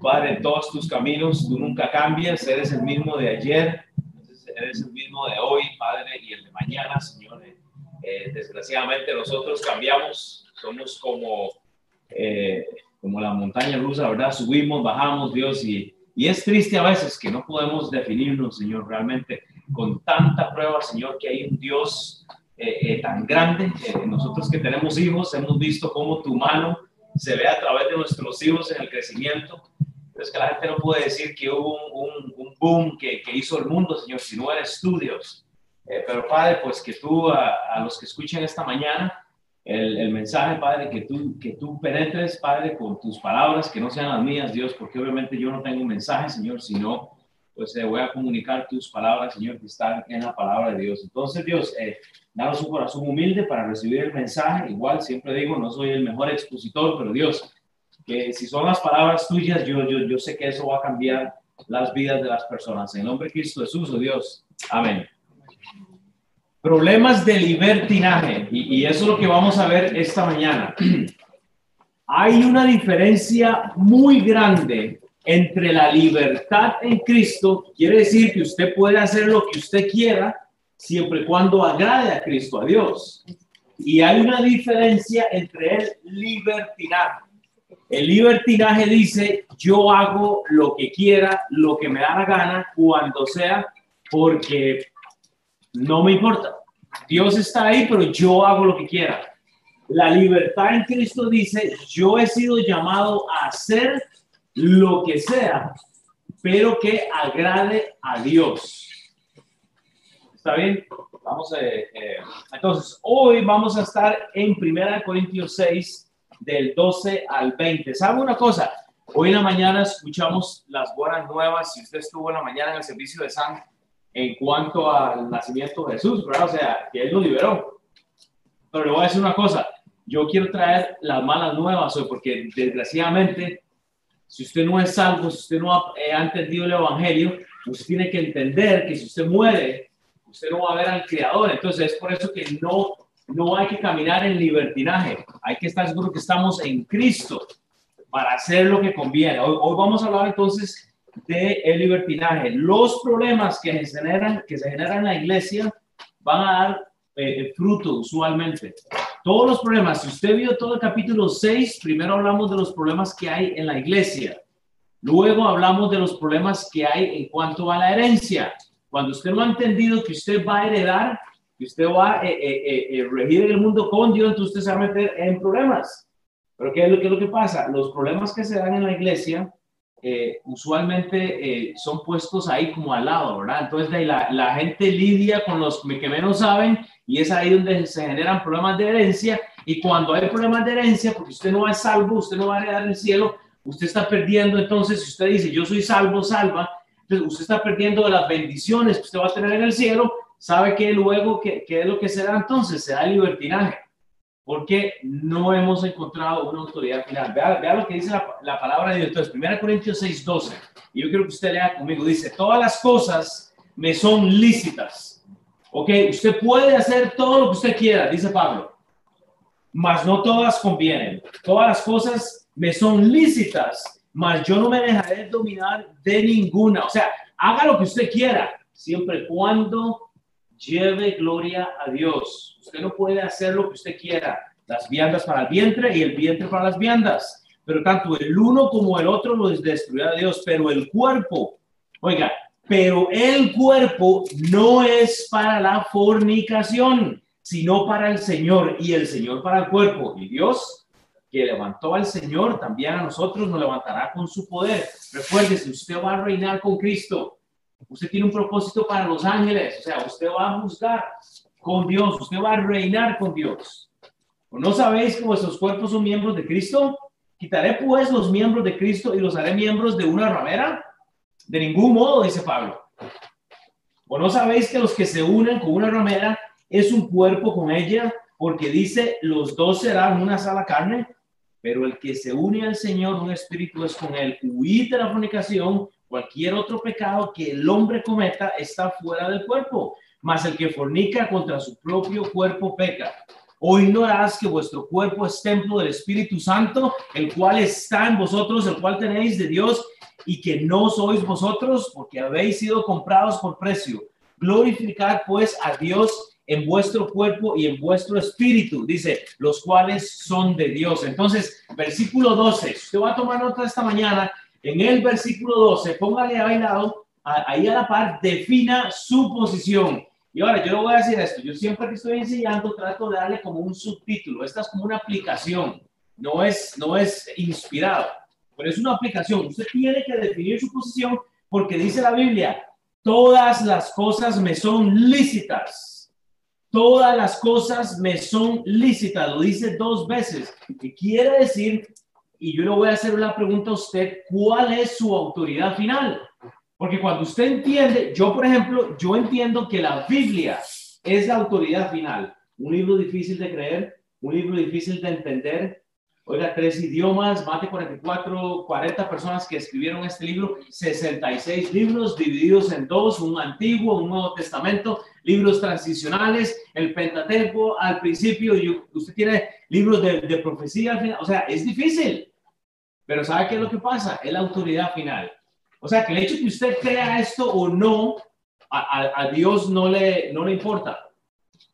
Padre, en todos tus caminos, tú nunca cambias, eres el mismo de ayer, eres el mismo de hoy, Padre, y el de mañana, Señor. Eh, desgraciadamente nosotros cambiamos, somos como, eh, como la montaña rusa, ¿verdad? Subimos, bajamos, Dios, y, y es triste a veces que no podemos definirnos, Señor, realmente con tanta prueba, Señor, que hay un Dios eh, tan grande. nosotros que tenemos hijos, hemos visto cómo tu mano se ve a través de nuestros hijos en el crecimiento. Es que la gente no puede decir que hubo un, un, boom que, hizo el mundo, Señor, si no era estudios. Eh, pero Padre, pues que tú a, los que escuchen esta mañana el, el, mensaje, Padre, que tú, que tú penetres, Padre, con tus palabras, que no sean las mías, Dios, porque obviamente yo no tengo un mensaje, Señor, sino pues eh, voy a comunicar tus palabras, Señor, que están en la palabra de Dios. Entonces, Dios, eh, danos un corazón humilde para recibir el mensaje. Igual, siempre digo, no soy el mejor expositor, pero Dios, que si son las palabras tuyas, yo, yo, yo sé que eso va a cambiar las vidas de las personas. En nombre de Cristo Jesús, oh Dios. Amén. Problemas de libertinaje, y, y eso es lo que vamos a ver esta mañana. Hay una diferencia muy grande entre la libertad en Cristo, quiere decir que usted puede hacer lo que usted quiera siempre y cuando agrade a Cristo, a Dios. Y hay una diferencia entre el libertinaje. El libertinaje dice, yo hago lo que quiera, lo que me da la gana, cuando sea, porque no me importa. Dios está ahí, pero yo hago lo que quiera. La libertad en Cristo dice, yo he sido llamado a hacer lo que sea, pero que agrade a Dios. ¿Está bien? Vamos a, eh, entonces, hoy vamos a estar en 1 Corintios 6, del 12 al 20. ¿Sabe una cosa? Hoy en la mañana escuchamos las buenas nuevas. Si usted estuvo en la mañana en el servicio de San en cuanto al nacimiento de Jesús, ¿verdad? O sea, que Él lo liberó. Pero le voy a decir una cosa. Yo quiero traer las malas nuevas hoy porque desgraciadamente si usted no es salvo, si usted no ha, eh, entendido el Evangelio, usted tiene que entender que si usted muere, usted no va a ver al Creador. Entonces es por eso que no, no hay que caminar en libertinaje. Hay que estar seguro que estamos en Cristo para hacer lo que conviene. Hoy, vamos a hablar entonces de el libertinaje. Los problemas que se generan, que se generan en la iglesia van a dar eh, fruto usualmente. Todos los problemas, si usted vio todo el capítulo 6, primero hablamos de los problemas que hay en la iglesia. Luego hablamos de los problemas que hay en cuanto a la herencia. Cuando usted no ha entendido que usted va a heredar, que usted va a eh, eh, eh, regir el mundo con Dios, entonces usted se va a meter en problemas. Pero ¿qué es lo, qué es lo que pasa? Los problemas que se dan en la iglesia usualmente son puestos ahí como al lado, ¿verdad? Entonces la, la gente lidia con los que menos saben y es ahí donde se generan problemas de herencia. Y cuando hay problemas de herencia, porque usted no es salvo, usted no va a heredar el cielo, usted está perdiendo. Entonces, si usted dice, yo soy salvo, salva, entonces usted está perdiendo de las bendiciones que usted va a tener en el cielo. ¿Sabe que luego qué, es lo que se da entonces? Se da libertinaje. Porque no hemos encontrado una autoridad final. Vea, vea lo que dice la, la, palabra de Dios. Entonces, 1 Corintios 6, 12. Y yo quiero que usted lea conmigo. Dice, todas las cosas me son lícitas Ok, usted puede hacer todo lo que usted quiera, dice Pablo, mas no todas convienen. Todas las cosas me son lícitas, mas yo no me dejaré dominar de ninguna. O sea, haga lo que usted quiera, siempre cuando lleve gloria a Dios. Usted no puede hacer lo que usted quiera. Las viandas para el vientre y el vientre para las viandas. Pero tanto el uno como el otro lo destruirá Dios. Pero el cuerpo, oiga, pero el cuerpo no es para la fornicación, sino para el Señor y el Señor para el cuerpo. Y Dios, que levantó al Señor, también a nosotros nos levantará con su poder. Recuérdese, usted va a reinar con Cristo. Usted tiene un propósito para los ángeles, o sea, usted va a juzgar con Dios, usted va a reinar con Dios. ¿No sabéis que vuestros cuerpos son miembros de Cristo? Quitaré pues los miembros de Cristo y los haré miembros de una ramera. De ningún modo, dice Pablo. ¿O no sabéis que los que se unen con una ramera es un cuerpo con ella? Porque dice, los dos serán una sola carne, pero el que se une al Señor, un espíritu es con él. Huid de la fornicación, cualquier otro pecado que el hombre cometa está fuera del cuerpo, mas el que fornica contra su propio cuerpo peca. o ignorás que vuestro cuerpo es templo del Espíritu Santo, el cual está en vosotros, el cual tenéis de Dios, y que no sois vosotros, porque habéis sido comprados por precio. Glorificad pues a Dios en vuestro cuerpo y en vuestro espíritu, dice, los cuales son de Dios. Entonces, versículo 12, usted va a tomar nota esta mañana, en el versículo 12, póngale ahí, lado, ahí a la par, defina su posición. Y ahora yo le voy a decir esto, yo siempre que estoy enseñando trato de darle como un subtítulo, esta es como una aplicación, no es, no es inspirado, pero es una aplicación. Usted tiene que definir su posición porque dice la Biblia, todas las cosas me son lícitas todas las cosas me son lícitas, lo dice dos veces, que quiere decir, y yo le voy a hacer una pregunta a usted, ¿cuál es su autoridad final? Porque cuando usted entiende, yo por ejemplo, yo entiendo que la Biblia es la autoridad final, un libro difícil de creer, un libro difícil de entender, Oiga, tres idiomas, más de 44, 40 personas que escribieron este libro, 66 libros divididos en dos, un antiguo, un nuevo testamento, libros transicionales, el Pentateuco al principio, y usted tiene libros de, de profecía al final, o sea, es difícil, pero ¿sabe qué es lo que pasa? Es la autoridad final. O sea, que el hecho que usted crea esto o no, a Dios no le, no le importa.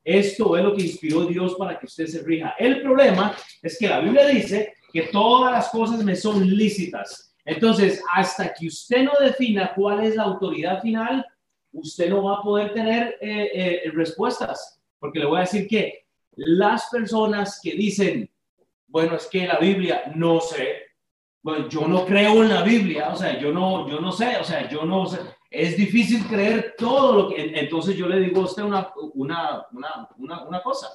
Esto es lo que inspiró Dios para que usted se rija. El problema es que la Biblia dice que todas las cosas me son lícitas. Entonces, hasta que usted no defina cuál es la autoridad final, usted no va a poder tener eh, eh, respuestas. Porque le voy a decir que las personas que dicen, bueno, es que la Biblia no sé, bueno, yo no creo en la Biblia, o sea, yo no, yo no sé, o sea, yo no sé, es difícil creer todo lo que... Entonces yo le digo a usted una, una, una, una, cosa.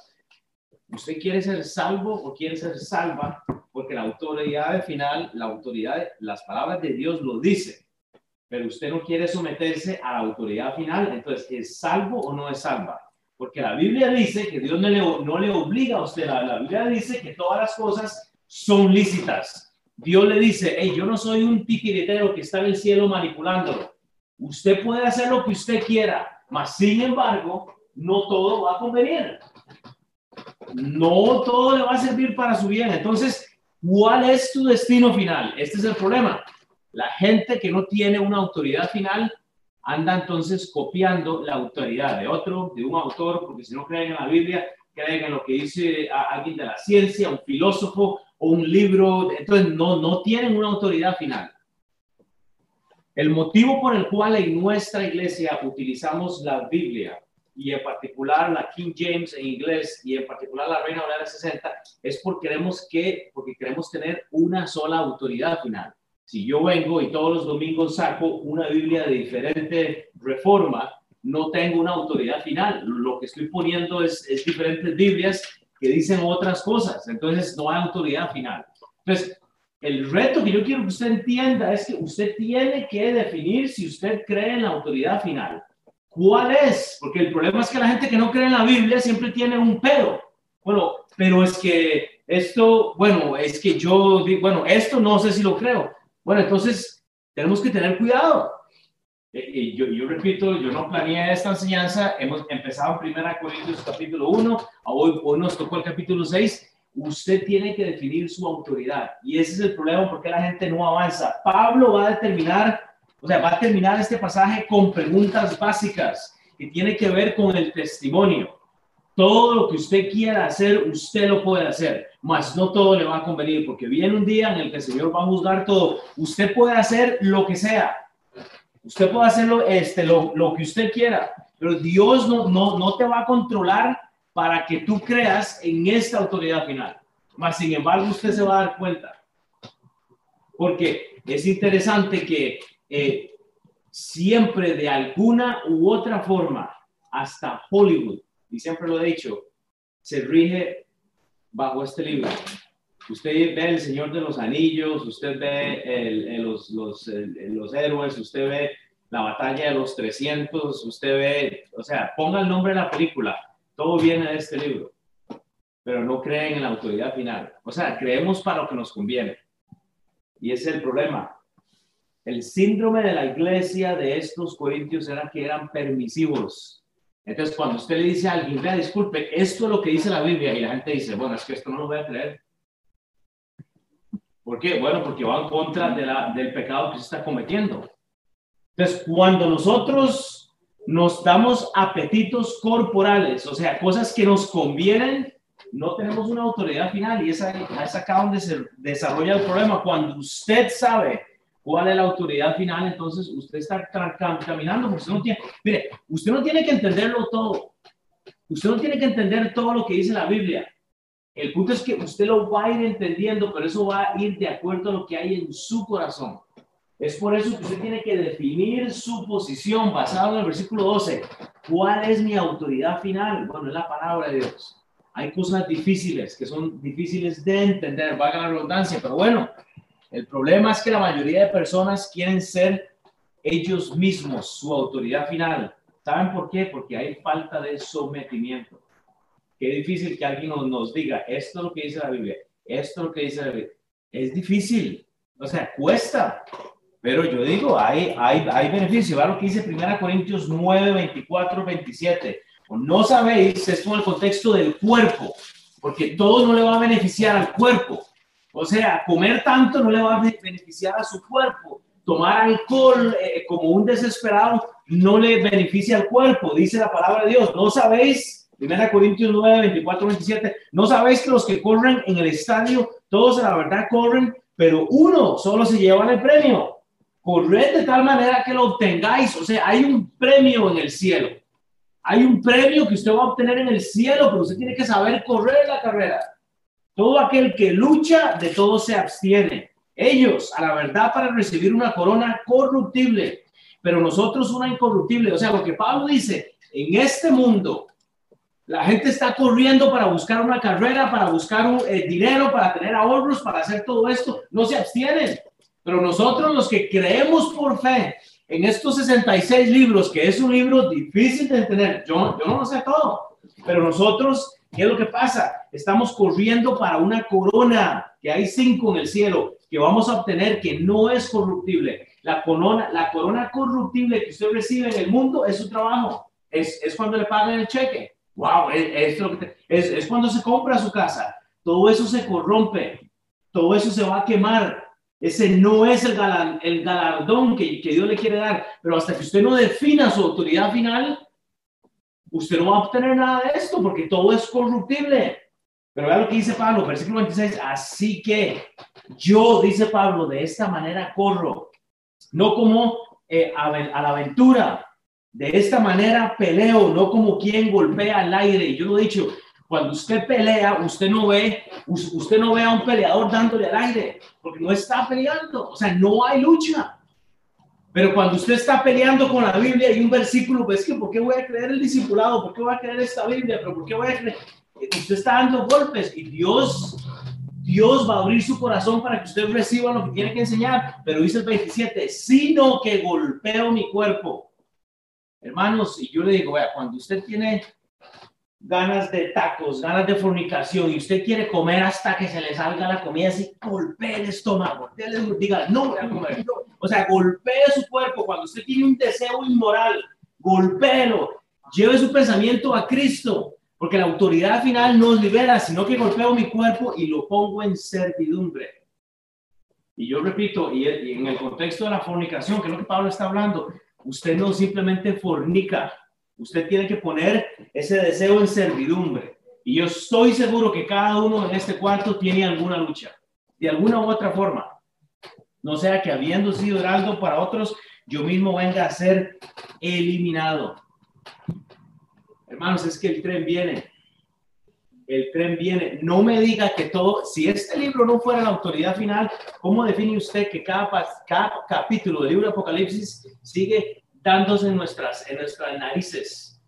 ¿Usted quiere ser salvo o quiere ser salva? Porque la autoridad final, la autoridad, las palabras de Dios lo dice. Pero usted no quiere someterse a la autoridad final. Entonces, ¿es salvo o no es salva? Porque la Biblia dice que Dios no le, no le obliga a usted. La, la Biblia dice que todas las cosas son lícitas. Dios le dice, hey, yo no soy un titiritero que está en el cielo manipulándolo. Usted puede hacer lo que usted quiera, mas sin embargo, no todo va a convenir. No todo le va a servir para su bien. Entonces, ¿cuál es tu destino final? Este es el problema. La gente que no tiene una autoridad final anda entonces copiando la autoridad de otro, de un autor, porque si no creen en la Biblia, creen en lo que dice alguien de la ciencia, un filósofo un libro. Entonces, no, no tienen una autoridad final. El motivo por el cual en nuestra iglesia utilizamos la Biblia y en particular la King James en inglés y en particular la Reina Valera 60 es porque queremos que porque queremos tener una sola autoridad final. Si yo vengo y todos los domingos saco una Biblia de diferente reforma, no tengo una autoridad final. Lo que estoy poniendo es diferentes Biblias que dicen otras cosas. Entonces no hay autoridad final. Entonces, el reto que yo quiero que usted entienda es que usted tiene que definir si usted cree en la autoridad final. ¿Cuál es? Porque el problema es que la gente que no cree en la Biblia siempre tiene un pero. Bueno, pero es que esto, bueno, es que yo, bueno, esto no sé si lo creo. Bueno, entonces tenemos que tener cuidado. Y yo, yo, repito, yo no planeé esta enseñanza, hemos empezado en Primera Corintios capítulo 1, hoy, hoy nos tocó el capítulo 6, usted tiene que definir su autoridad. Y ese es el problema porque la gente no avanza. Pablo va a determinar, o sea, va a terminar este pasaje con preguntas básicas que tiene que ver con el testimonio. Todo lo que usted quiera hacer, usted lo puede hacer, mas no todo le va a convenir, porque viene un día en el que el Señor va a juzgar todo. Usted puede hacer lo que sea. Usted puede hacer este, lo, lo que usted quiera, pero Dios no, no, no te va a controlar para que tú creas en esta autoridad final. Mas, sin embargo, usted se va a dar cuenta. Porque es interesante que eh, siempre de alguna u otra forma, hasta Hollywood, y siempre lo he dicho, se rige bajo este libro. Usted ve El Señor de los Anillos, usted ve los, los, los héroes, usted ve la batalla de los 300, usted ve, o sea, ponga el nombre de la película, todo viene de este libro, pero no creen en la autoridad final. O sea, creemos para lo que nos conviene. Y ese es el problema. El síndrome de la iglesia de estos corintios era que eran permisivos. Entonces, cuando usted le dice a alguien, vea, disculpe, esto es lo que dice la Biblia, y la gente dice, bueno, es que esto no lo voy a creer. ¿Por qué? Bueno, porque va en contra de la, del pecado que se está cometiendo. Entonces, cuando nosotros nos damos apetitos corporales, o sea, cosas que nos convienen, no tenemos una autoridad final y esa es acá donde se desarrolla el problema. Cuando usted sabe cuál es la autoridad final, entonces usted está caminando porque usted no tiene, mire, usted no tiene que entenderlo todo. Usted no tiene que entender todo lo que dice la Biblia. El punto es que usted lo va a ir entendiendo, pero eso va a ir de acuerdo a lo que hay en su corazón. Es por eso que usted tiene que definir su posición basado en el versículo 12. ¿Cuál es mi autoridad final? Bueno, es la palabra de Dios. Hay cosas difíciles que son difíciles de entender, valga la redundancia, pero bueno, el problema es que la mayoría de personas quieren ser ellos mismos su autoridad final. ¿Saben por qué? Porque hay falta de sometimiento. Qué difícil que alguien nos, diga, esto es lo que dice la Biblia, esto es lo que dice la Biblia. Es difícil, o sea, cuesta. Pero yo digo, hay, hay, hay beneficio. Va lo que dice 1 Corintios 9, 24, 27. No sabéis, esto en el contexto del cuerpo, porque todo no le va a beneficiar al cuerpo. O sea, comer tanto no le va a beneficiar a su cuerpo. Tomar alcohol eh, como un desesperado no le beneficia al cuerpo, dice la palabra de Dios. No sabéis, 1 Corintios 9, 24, 27, no sabéis que los que corren en el estadio, todos a la verdad corren, pero uno solo se lleva el premio. Corred de tal manera que lo obtengáis. O sea, hay un premio en el cielo. Hay un premio que usted va a obtener en el cielo, pero usted tiene que saber correr la carrera. Todo aquel que lucha, de todo se abstiene. Ellos, a la verdad, para recibir una corona corruptible, pero nosotros una incorruptible. O sea, lo que Pablo dice, en este mundo, la gente está corriendo para buscar una carrera, para buscar eh, dinero, para tener ahorros, para hacer todo esto. No se abstienen. Pero nosotros los que creemos por fe en estos 66 libros, que es un libro difícil de entender, yo, yo no lo sé todo, pero nosotros, ¿qué es lo que pasa? Estamos corriendo para una corona, que hay cinco en el cielo, que vamos a obtener, que no es corruptible. La corona, la corona corruptible que usted recibe en el mundo es su trabajo, es, es cuando le pagan el cheque. Wow, es, es, es cuando se compra su casa. Todo eso se corrompe, todo eso se va a quemar, ese no es el, el galardón que, que, Dios le quiere dar. Pero hasta que usted no defina su autoridad final, usted no va a obtener nada de esto porque todo es corruptible. Pero vea lo que dice Pablo, versículo 26. Así que yo, dice Pablo, de esta manera corro, no como eh, a, a la aventura. De esta manera peleo, no como quien golpea al aire. Yo lo he dicho, cuando usted pelea, usted no ve, usted no ve a un peleador dándole al aire, porque no está peleando, o sea, no hay lucha. Pero cuando usted está peleando con la Biblia y un versículo, pues que, ¿por qué voy a creer el discipulado? ¿Por qué voy a creer esta Biblia? ¿Pero por qué voy a creer? Usted está dando golpes y Dios, Dios va a abrir su corazón para que usted reciba lo que tiene que enseñar. Pero dice el 27, sino que golpeo mi cuerpo. Hermanos, y yo le digo, vea, cuando usted tiene ganas de tacos, ganas de fornicación y usted quiere comer hasta que se le salga la comida, así golpee el estómago, diga, no voy a comer. O sea, golpee su cuerpo cuando usted tiene un deseo inmoral, golpéelo, lleve su pensamiento a Cristo, porque la autoridad final no libera, sino que golpeo mi cuerpo y lo pongo en servidumbre. Y yo repito, y en el contexto de la fornicación, que es lo que Pablo está hablando, usted no simplemente fornica, Usted tiene que poner ese deseo en servidumbre. Y yo estoy seguro que cada uno en este cuarto tiene alguna lucha, de alguna u otra forma. No sea que habiendo sido heraldo para otros, yo mismo venga a ser eliminado. Hermanos, es que el tren viene. El tren viene. No me diga que todo, si este libro no fuera la autoridad final, ¿cómo define usted que cada, cada capítulo del libro de Apocalipsis sigue dándose en nuestras, en nuestras narices.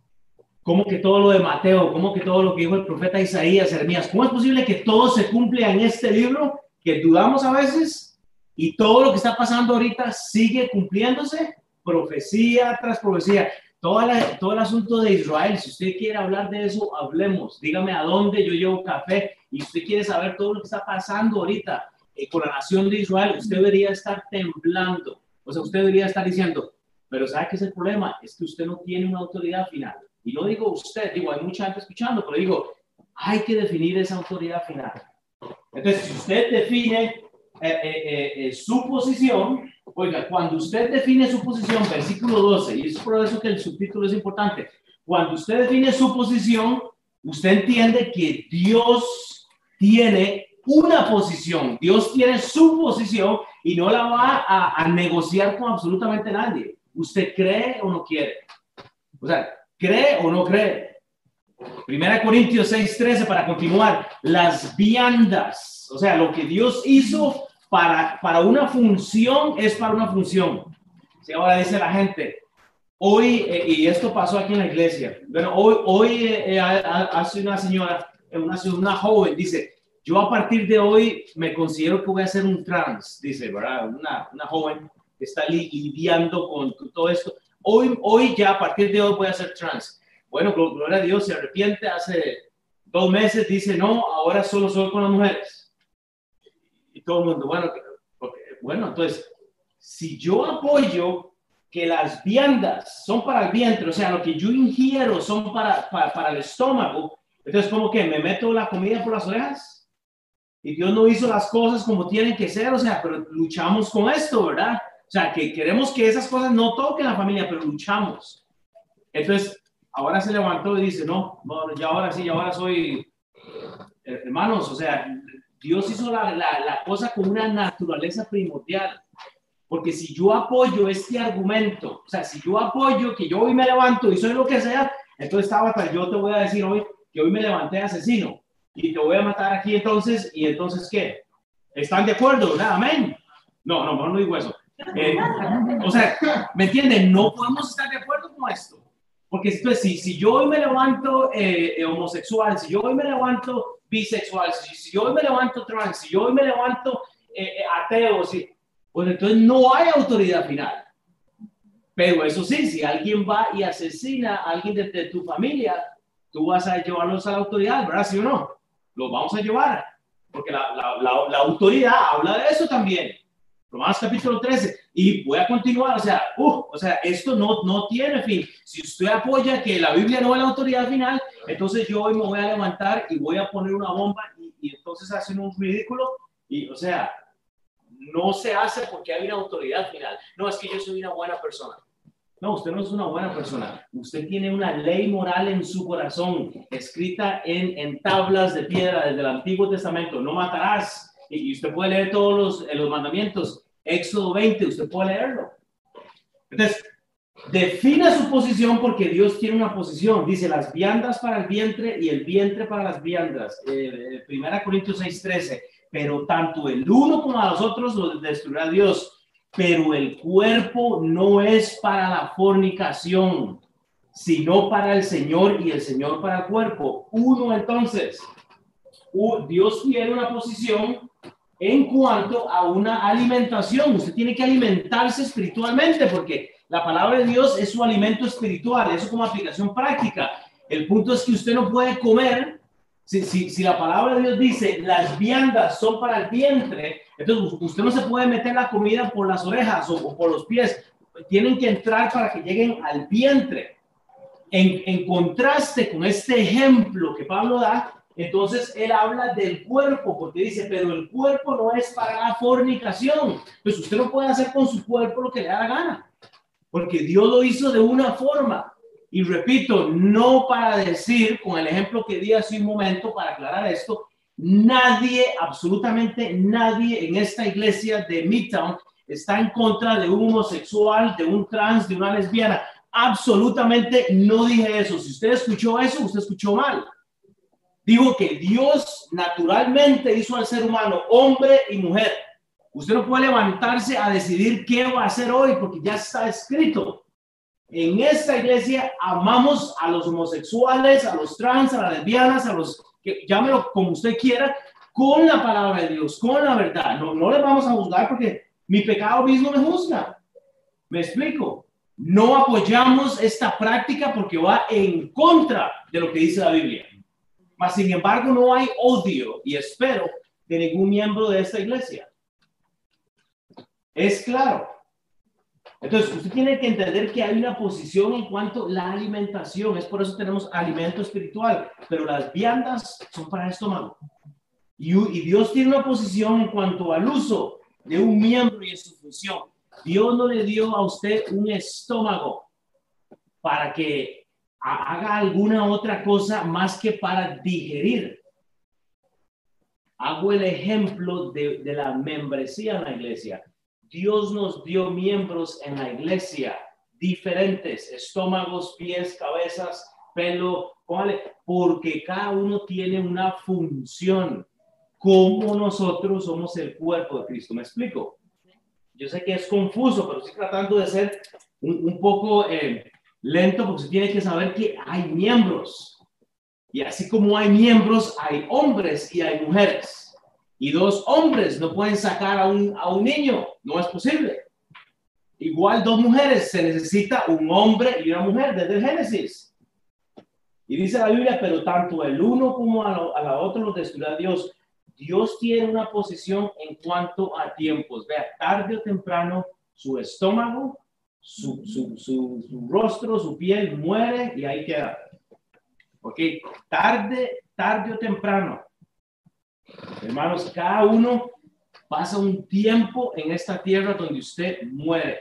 Como que todo lo de Mateo, como que todo lo que dijo el profeta Isaías, Jeremías, ¿cómo es posible que todo se cumpla en este libro que dudamos a veces y todo lo que está pasando ahorita sigue cumpliéndose? Profecía tras profecía. Todo, todo el asunto de Israel, si usted quiere hablar de eso, hablemos. Dígame a dónde yo llevo café y usted quiere saber todo lo que está pasando ahorita eh, con la nación de Israel, usted debería estar temblando. O sea, usted debería estar diciendo, pero ¿sabe qué es el problema? Es que usted no tiene una autoridad final. y no digo usted, digo, hay mucha gente escuchando, pero digo, hay que definir esa autoridad final. Entonces, si usted define eh, eh, eh, su posición, oiga, cuando usted define su posición, versículo 12, y es por eso que el subtítulo es importante, cuando usted define su posición, usted entiende que Dios tiene una posición, Dios tiene su posición y no la va a, a negociar con absolutamente nadie. ¿Usted cree o no quiere? O sea, ¿cree o no cree? Primera Corintios 6:13 para continuar, las viandas, o sea, lo que Dios hizo para, para una función es para una función. Si ahora dice la gente, hoy, eh, y esto pasó aquí en la iglesia, bueno, hoy, hoy eh, eh, hace una señora, una, una joven, dice, yo a partir de hoy me considero que voy a ser un trans, dice, ¿verdad? Una, una joven que está lidiando con, con todo esto. Hoy, hoy ya a partir de hoy voy a ser trans. Bueno, gloria a Dios, se arrepiente hace dos meses, dice, no, ahora solo soy con las mujeres. Todo el mundo, bueno, bueno, entonces, si yo apoyo que las viandas son para el vientre, o sea, lo que yo ingiero son para, para, para el estómago, entonces, como que me meto la comida por las orejas? Y Dios no hizo las cosas como tienen que ser, o sea, pero luchamos con esto, ¿verdad? O sea, que queremos que esas cosas no toquen la familia, pero luchamos. Entonces, ahora se levantó y dice, no, ya ahora sí, ya ahora soy, eh, hermanos, o sea, Dios hizo la, la, cosa con una naturaleza primordial. Porque si yo apoyo este argumento, o sea, si yo apoyo que yo hoy me levanto y soy lo que sea, entonces estaba yo te voy a decir hoy que hoy me levanté asesino y te voy a matar aquí entonces, y entonces ¿qué? ¿Están de acuerdo? ¿verdad? Amén. No, no, no digo eso. Eh, o sea, ¿me entienden? No podemos estar de acuerdo con esto. Porque pues, si, si yo hoy me levanto eh, eh, homosexual, si yo hoy me levanto bisexual, si, yo hoy me levanto trans, si yo hoy me levanto eh, ateo, si, pues entonces no hay autoridad final. Pero eso sí, si alguien va y asesina a alguien de, tu familia, tú vas a llevarlos a la autoridad, ¿verdad? ¿Sí o no? Los vamos a llevar, porque la, la, la, la autoridad habla de eso también. Romanos capítulo 13. Y voy a continuar, o sea, uh, o sea, esto no, no tiene fin. Si usted apoya que la Biblia no es la autoridad final, entonces yo hoy me voy a levantar y voy a poner una bomba y, y entonces hacen un ridículo. Y, o sea, no se hace porque hay una autoridad final. No, es que yo soy una buena persona. No, usted no es una buena persona. Usted tiene una ley moral en su corazón, escrita en, en tablas de piedra desde el Antiguo Testamento. No matarás. Y, usted puede leer todos los, los mandamientos Éxodo 20, usted puede leerlo. Entonces, defina su posición porque Dios tiene una posición. Dice las viandas para el vientre y el vientre para las viandas. Eh, primera Corintios 6, 13. Pero tanto el uno como a los otros lo destruirá Dios. Pero el cuerpo no es para la fornicación, sino para el Señor y el Señor para el cuerpo. Uno entonces, Dios tiene una posición en cuanto a una alimentación. Usted tiene que alimentarse espiritualmente porque la palabra de Dios es su alimento espiritual, eso como aplicación práctica. El punto es que usted no puede comer, si, si, la palabra de Dios dice las viandas son para el vientre, entonces usted no se puede meter la comida por las orejas o, por los pies, tienen que entrar para que lleguen al vientre. En, en contraste con este ejemplo que Pablo da, entonces él habla del cuerpo, porque dice, pero el cuerpo no es para la fornicación. Pues usted no puede hacer con su cuerpo lo que le da la gana, porque Dios lo hizo de una forma. Y repito, no para decir, con el ejemplo que di hace un momento, para aclarar esto, nadie, absolutamente nadie en esta iglesia de Midtown está en contra de un homosexual, de un trans, de una lesbiana. Absolutamente no dije eso. Si usted escuchó eso, usted escuchó mal. Digo que Dios naturalmente hizo al ser humano hombre y mujer. Usted no puede levantarse a decidir qué va a hacer hoy porque ya está escrito. En esta iglesia amamos a los homosexuales, a los trans, a las lesbianas, a los que llámelo como usted quiera, con la palabra de Dios, con la verdad. No, no le vamos a juzgar porque mi pecado mismo me juzga. Me explico. No apoyamos esta práctica porque va en contra de lo que dice la Biblia. Mas, sin embargo, no hay odio y espero de ningún miembro de esta iglesia. Es claro. Entonces, usted tiene que entender que hay una posición en cuanto a la alimentación. Es por eso tenemos alimento espiritual, pero las viandas son para el estómago. Y, y Dios tiene una posición en cuanto al uso de un miembro y su función. Dios no le dio a usted un estómago para que haga alguna otra cosa más que para digerir. Hago el ejemplo de, de la membresía en la iglesia Dios nos dio miembros en la iglesia diferentes, estómagos, pies, cabezas, pelo, porque cada uno tiene una función, como nosotros somos el cuerpo de Cristo. ¿Me explico? Yo sé que es confuso, pero estoy tratando de ser un, poco eh, lento porque se tiene que saber que hay miembros. Y así como hay miembros, hay hombres y hay mujeres y dos hombres no pueden sacar a un, a un niño, no es posible. Igual dos mujeres, se necesita un hombre y una mujer desde el Génesis. Y dice la Biblia, pero tanto el uno como a, la otra los destruirá Dios. Dios tiene una posición en cuanto a tiempos. Vea, tarde o temprano su estómago, su, su, su, su rostro, su piel muere y ahí queda. Ok, tarde, tarde o temprano Hermanos, cada uno pasa un tiempo en esta tierra donde usted muere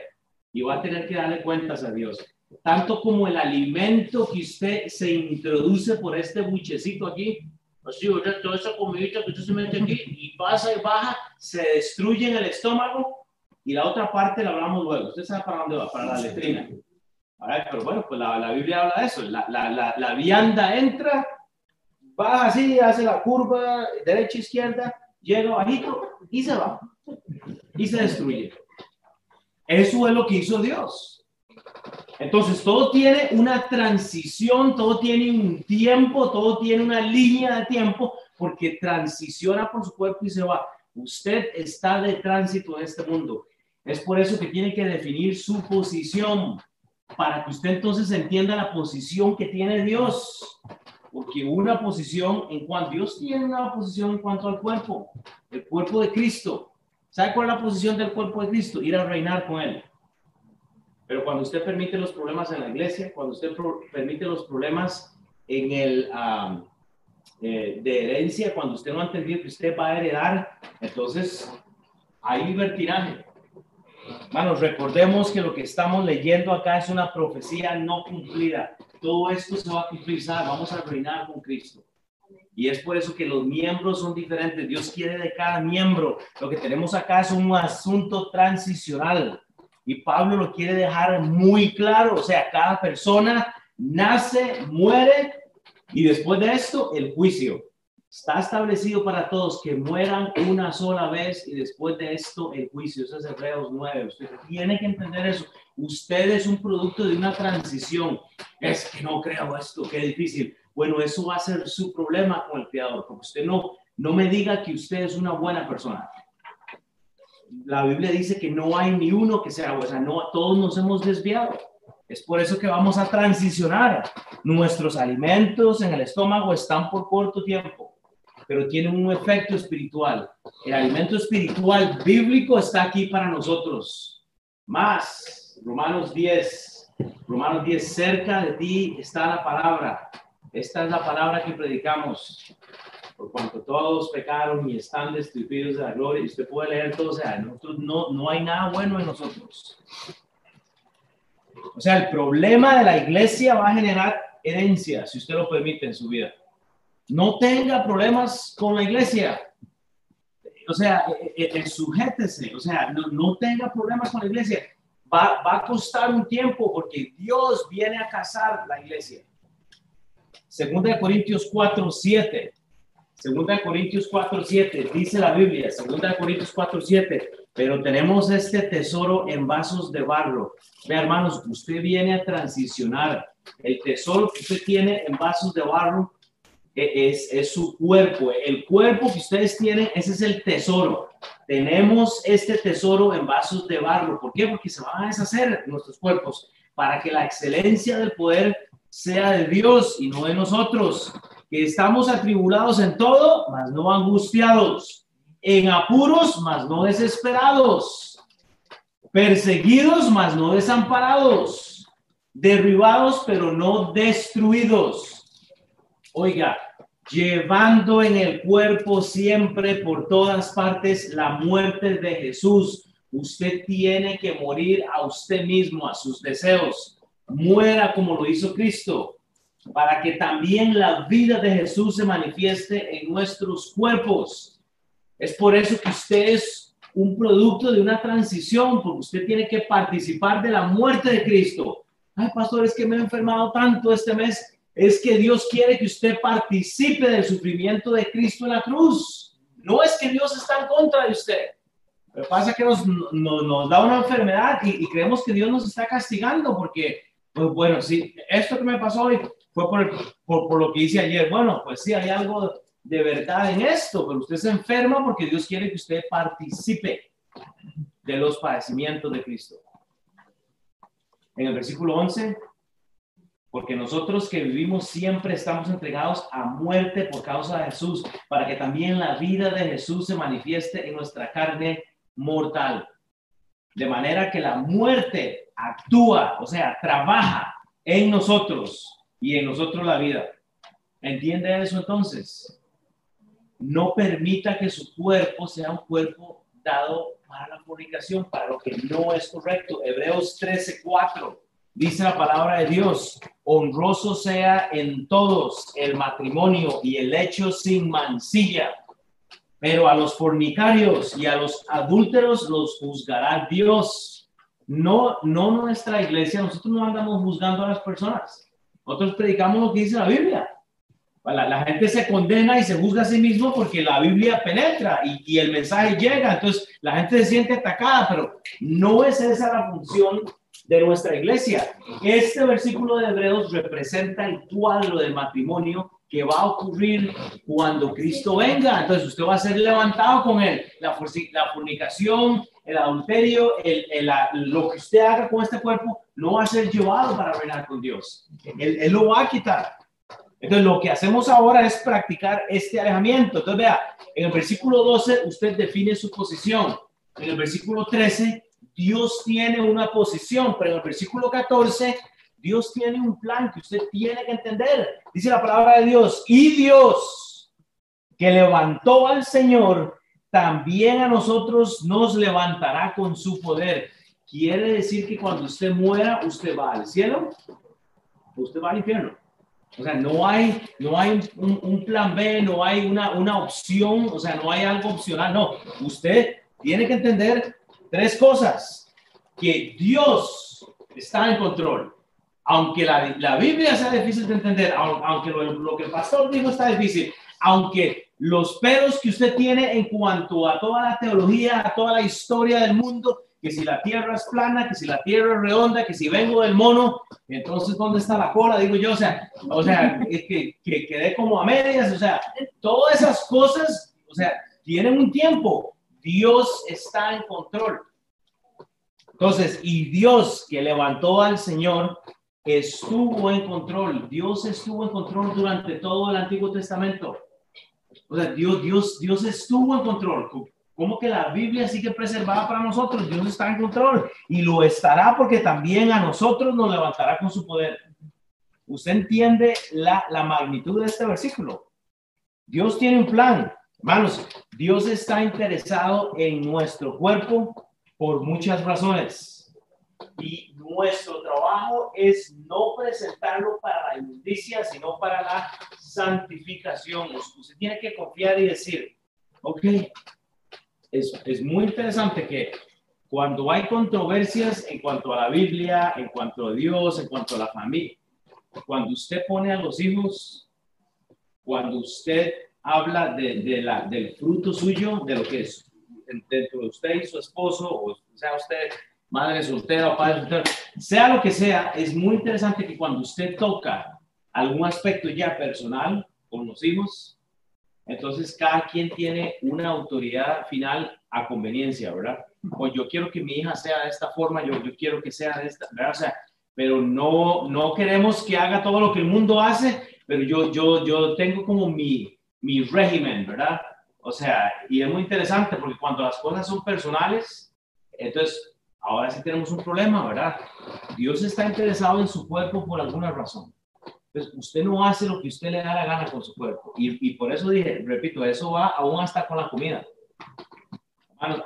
y va a tener que darle cuentas a Dios. Tanto como el alimento que usted se introduce por este buchecito aquí, así, toda esa comidita que usted se mete aquí y pasa y baja, se destruye en el estómago y la otra parte la hablamos luego. Usted sabe para dónde va, para la letrina. pero bueno, pues la, la, Biblia habla de eso. La, la, la vianda entra va así, hace la curva derecha, izquierda, llega bajito y se va. Y se destruye. Eso es lo que hizo Dios. Entonces, todo tiene una transición, todo tiene un tiempo, todo tiene una línea de tiempo, porque transiciona por su cuerpo y se va. Usted está de tránsito en este mundo. Es por eso que tiene que definir su posición, para que usted entonces entienda la posición que tiene Dios porque una posición en cuanto Dios tiene una posición en cuanto al cuerpo, el cuerpo de Cristo. ¿Sabe cuál es la posición del cuerpo de Cristo? Ir a reinar con Él. Pero cuando usted permite los problemas en la iglesia, cuando usted permite los problemas en el eh, de herencia, cuando usted no ha entendido que usted va a heredar, entonces hay libertinaje. Hermanos, recordemos que lo que estamos leyendo acá es una profecía no cumplida todo esto se va a cumplir, vamos a reinar con Cristo. Y es por eso que los miembros son diferentes. Dios quiere de cada miembro. Lo que tenemos acá es un asunto transicional. Y Pablo lo quiere dejar muy claro. O sea, cada persona nace, muere y después de esto el juicio. Está establecido para todos que mueran una sola vez y después de esto el juicio. Eso es Hebreos 9. Usted tiene que entender eso. Usted es un producto de una transición. Es que no creo esto, qué difícil. Bueno, eso va a ser su problema con el Creador, porque usted no, no me diga que usted es una buena persona. La Biblia dice que no hay ni uno que sea, o no, todos nos hemos desviado. Es por eso que vamos a transicionar. Nuestros alimentos en el estómago están por corto tiempo pero tiene un efecto espiritual. El alimento espiritual bíblico está aquí para nosotros. Más, Romanos 10, Romanos 10, cerca de ti está la palabra. Esta es la palabra que predicamos. Por cuanto todos pecaron y están destituidos de la gloria, y usted puede leer todo, o sea, nosotros no, no hay nada bueno en nosotros. O sea, el problema de la iglesia va a generar herencia, si usted lo permite en su vida no tenga problemas con la iglesia. O sea, el, e, e, sujétese, o sea, no, no, tenga problemas con la iglesia. Va, va, a costar un tiempo porque Dios viene a casar la iglesia. Segunda de Corintios 4, 7. Segunda de Corintios 4, 7. Dice la Biblia, Segunda de Corintios 4, 7. Pero tenemos este tesoro en vasos de barro. Ve, hermanos, usted viene a transicionar. El tesoro que usted tiene en vasos de barro e, es, es su cuerpo. El cuerpo que ustedes tienen, ese es el tesoro. Tenemos este tesoro en vasos de barro. ¿Por qué? Porque se van a deshacer nuestros cuerpos para que la excelencia del poder sea de Dios y no de nosotros. Que estamos atribulados en todo, mas no angustiados. En apuros, mas no desesperados. perseguidos, mas no desamparados, derribados, pero no destruidos. Oiga, llevando en el cuerpo siempre por todas partes la muerte de Jesús. Usted tiene que morir a usted mismo, a sus deseos. Muera como lo hizo Cristo, para que también la vida de Jesús se manifieste en nuestros cuerpos. Es por eso que usted es un producto de una transición, porque usted tiene que participar de la muerte de Cristo. Ay, pastor, es que me he enfermado tanto este mes es que Dios quiere que usted participe del sufrimiento de Cristo en la cruz. No es que Dios está en contra de usted. Lo que pasa es que nos, da una enfermedad y, creemos que Dios nos está castigando porque, pues bueno, sí, esto que me pasó hoy fue por, por, por lo que hice ayer. Bueno, pues sí, hay algo de verdad en esto, pero usted se enferma porque Dios quiere que usted participe de los padecimientos de Cristo. En el versículo 11 porque nosotros que vivimos siempre estamos entregados a muerte por causa de Jesús, para que también la vida de Jesús se manifieste en nuestra carne mortal. De manera que la muerte actúa, o sea, trabaja en nosotros y en nosotros la vida. ¿Entiende eso entonces? No permita que su cuerpo sea un cuerpo dado para la fornicación, para lo que no es correcto. Hebreos 13:4 Dice la palabra de Dios, honroso sea en todos el matrimonio y el hecho sin mancilla, pero a los fornicarios y a los adúlteros los juzgará Dios. No, no nuestra iglesia, nosotros no andamos juzgando a las personas. Nosotros predicamos lo que dice la Biblia. La, gente se condena y se juzga a sí mismo porque la Biblia penetra y, y el mensaje llega. Entonces la gente se siente atacada, pero no es esa la función de nuestra iglesia. Este versículo de Hebreos representa el cuadro del matrimonio que va a ocurrir cuando Cristo venga. Entonces usted va a ser levantado con él. La, la fornicación, el adulterio, el, lo que usted haga con este cuerpo no va a ser llevado para reinar con Dios. Él, él lo va a quitar. Entonces lo que hacemos ahora es practicar este alejamiento. Entonces vea, en el versículo 12 usted define su posición. En el versículo 13 Dios tiene una posición, pero en el versículo 14, Dios tiene un plan que usted tiene que entender. Dice la palabra de Dios, y Dios que levantó al Señor, también a nosotros nos levantará con su poder. Quiere decir que cuando usted muera, usted va al cielo, usted va al infierno. O sea, no hay, no hay un, plan B, no hay una, una opción, o sea, no hay algo opcional, no. Usted tiene que entender Tres cosas. Que Dios está en control. Aunque la, la Biblia sea difícil de entender, aunque lo, que el pastor dijo está difícil, aunque los pedos que usted tiene en cuanto a toda la teología, a toda la historia del mundo, que si la tierra es plana, que si la tierra es redonda, que si vengo del mono, entonces ¿dónde está la cola? Digo yo, o sea, o sea, que, que quedé como a medias, o sea, todas esas cosas, o sea, tienen un tiempo, Dios está en control. Entonces, y Dios que levantó al Señor estuvo en control. Dios estuvo en control durante todo el Antiguo Testamento. O sea, Dios, Dios, Dios estuvo en control. ¿Cómo que la Biblia sigue preservada para nosotros? Dios está en control y lo estará porque también a nosotros nos levantará con su poder. ¿Usted entiende la, la magnitud de este versículo? Dios tiene un plan. Hermanos, Dios está interesado en nuestro cuerpo por muchas razones. Y nuestro trabajo es no presentarlo para la injusticia, sino para la santificación. Usted tiene que confiar y decir, ok, es, es muy interesante que cuando hay controversias en cuanto a la Biblia, en cuanto a Dios, en cuanto a la familia, cuando usted pone a los hijos, cuando usted habla de, la, del fruto suyo, de lo que es dentro de usted y su esposo, o sea usted madre soltera o padre soltero, sea lo que sea, es muy interesante que cuando usted toca algún aspecto ya personal con los hijos, entonces cada quien tiene una autoridad final a conveniencia, ¿verdad? O yo quiero que mi hija sea de esta forma, yo, yo quiero que sea de esta, ¿verdad? O sea, pero no, no queremos que haga todo lo que el mundo hace, pero yo, yo, yo tengo como mi, mi régimen, ¿verdad? O sea, y es muy interesante porque cuando las cosas son personales, entonces ahora sí tenemos un problema, ¿verdad? Dios está interesado en su cuerpo por alguna razón. Entonces, usted no hace lo que usted le da la gana con su cuerpo. Y, y por eso dije, repito, eso va aún hasta con la comida.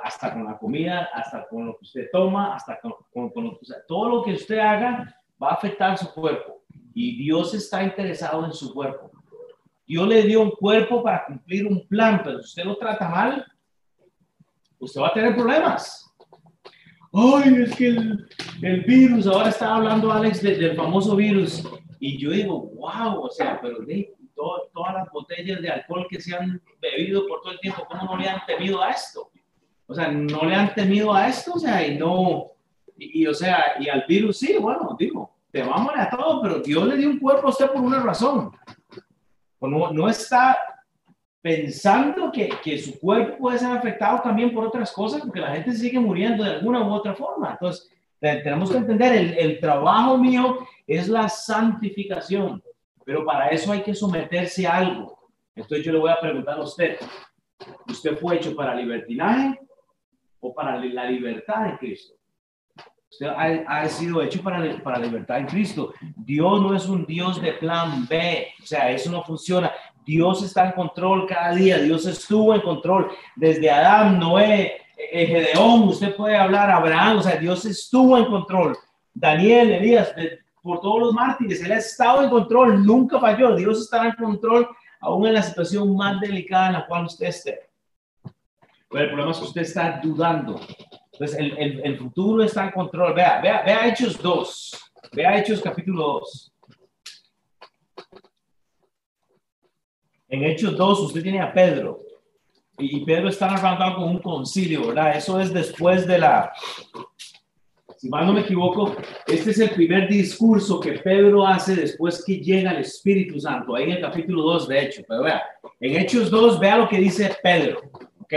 hasta con la comida, hasta con lo que usted toma, hasta con, con, lo, todo lo que usted haga va a afectar su cuerpo. Y Dios está interesado en su cuerpo. Dios le dio un cuerpo para cumplir un plan, pero si usted lo trata mal, usted va a tener problemas. Ay, es que el, virus, ahora está hablando Alex del famoso virus. Y yo digo, wow, o sea, pero de, todas las botellas de alcohol que se han bebido por todo el tiempo, ¿cómo no le han temido a esto? O sea, no le han temido a esto, o sea, y no, y, o sea, y al virus sí, bueno, digo, te vamos a todo, pero Dios le dio un cuerpo a usted por una razón. No, está pensando que, que, su cuerpo puede ser afectado también por otras cosas, porque la gente sigue muriendo de alguna u otra forma. Entonces, tenemos que entender, el, el trabajo mío es la santificación, pero para eso hay que someterse a algo. Entonces yo le voy a preguntar a usted, ¿usted fue hecho para libertinaje o para la libertad en Cristo? Usted ha, sido hecho para, para libertad en Cristo. Dios no es un Dios de plan B, o sea, eso no funciona. Dios está en control cada día, Dios estuvo en control desde Adán, Noé, eh, Gedeón, usted puede hablar, Abraham, o sea, Dios estuvo en control. Daniel, Elías, por todos los mártires, Él ha estado en control, nunca falló. Dios estará en control aún en la situación más delicada en la cual usted esté. Pero el problema es que usted está dudando. Entonces, el, el, el futuro está en control. Vea, vea, vea Hechos 2. Vea Hechos capítulo 2. En Hechos 2 usted tiene a Pedro. Y Pedro está narrando con un concilio, ¿verdad? Eso es después de la, si mal no me equivoco, este es el primer discurso que Pedro hace después que llega el Espíritu Santo, ahí en el capítulo 2, de hecho. Pero vea, en Hechos 2, vea lo que dice Pedro, ¿ok?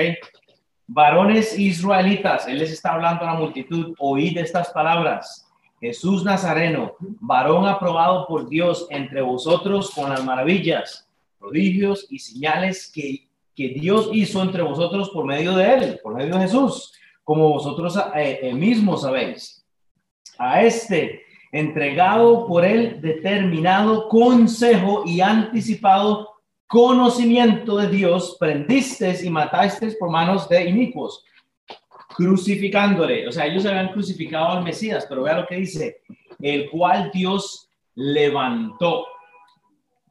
Varones israelitas, él les está hablando a la multitud, oíd estas palabras. Jesús Nazareno, varón aprobado por Dios entre vosotros con las maravillas, prodigios y señales que que Dios hizo entre vosotros por medio de él, por medio de Jesús, como vosotros eh, eh, mismos sabéis. A este, entregado por él, determinado consejo y anticipado conocimiento de Dios, prendisteis y matasteis por manos de inicuos, crucificándole. O sea, ellos habían crucificado al Mesías, pero vea lo que dice, el cual Dios levantó.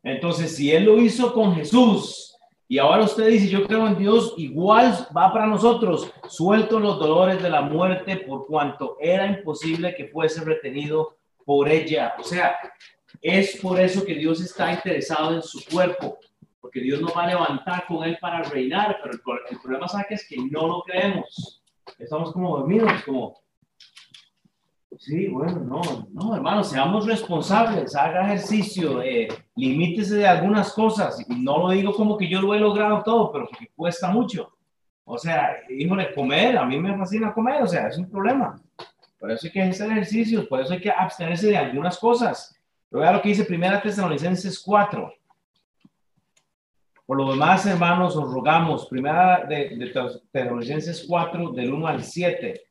Entonces, si él lo hizo con Jesús, y ahora usted dice, yo creo en Dios, igual va para nosotros, suelto los dolores de la muerte por cuanto era imposible que fuese retenido por ella. O sea, es por eso que Dios está interesado en su cuerpo, porque Dios nos va a levantar con él para reinar, pero el, problema es que no lo creemos. Estamos como dormidos, como, Sí, bueno, no, no, hermano, seamos responsables, haga ejercicio, eh, limítese de algunas cosas. No lo digo como que yo lo he logrado todo, pero que cuesta mucho. O sea, híjole, comer, a mí me fascina comer, o sea, es un problema. Por eso hay que hacer ejercicios, por eso hay que abstenerse de algunas cosas. Pero vea lo que dice Primera Tesalonicenses 4. Por lo demás, hermanos, os rogamos, Primera de, de Tesalonicenses 4, del 1 al 7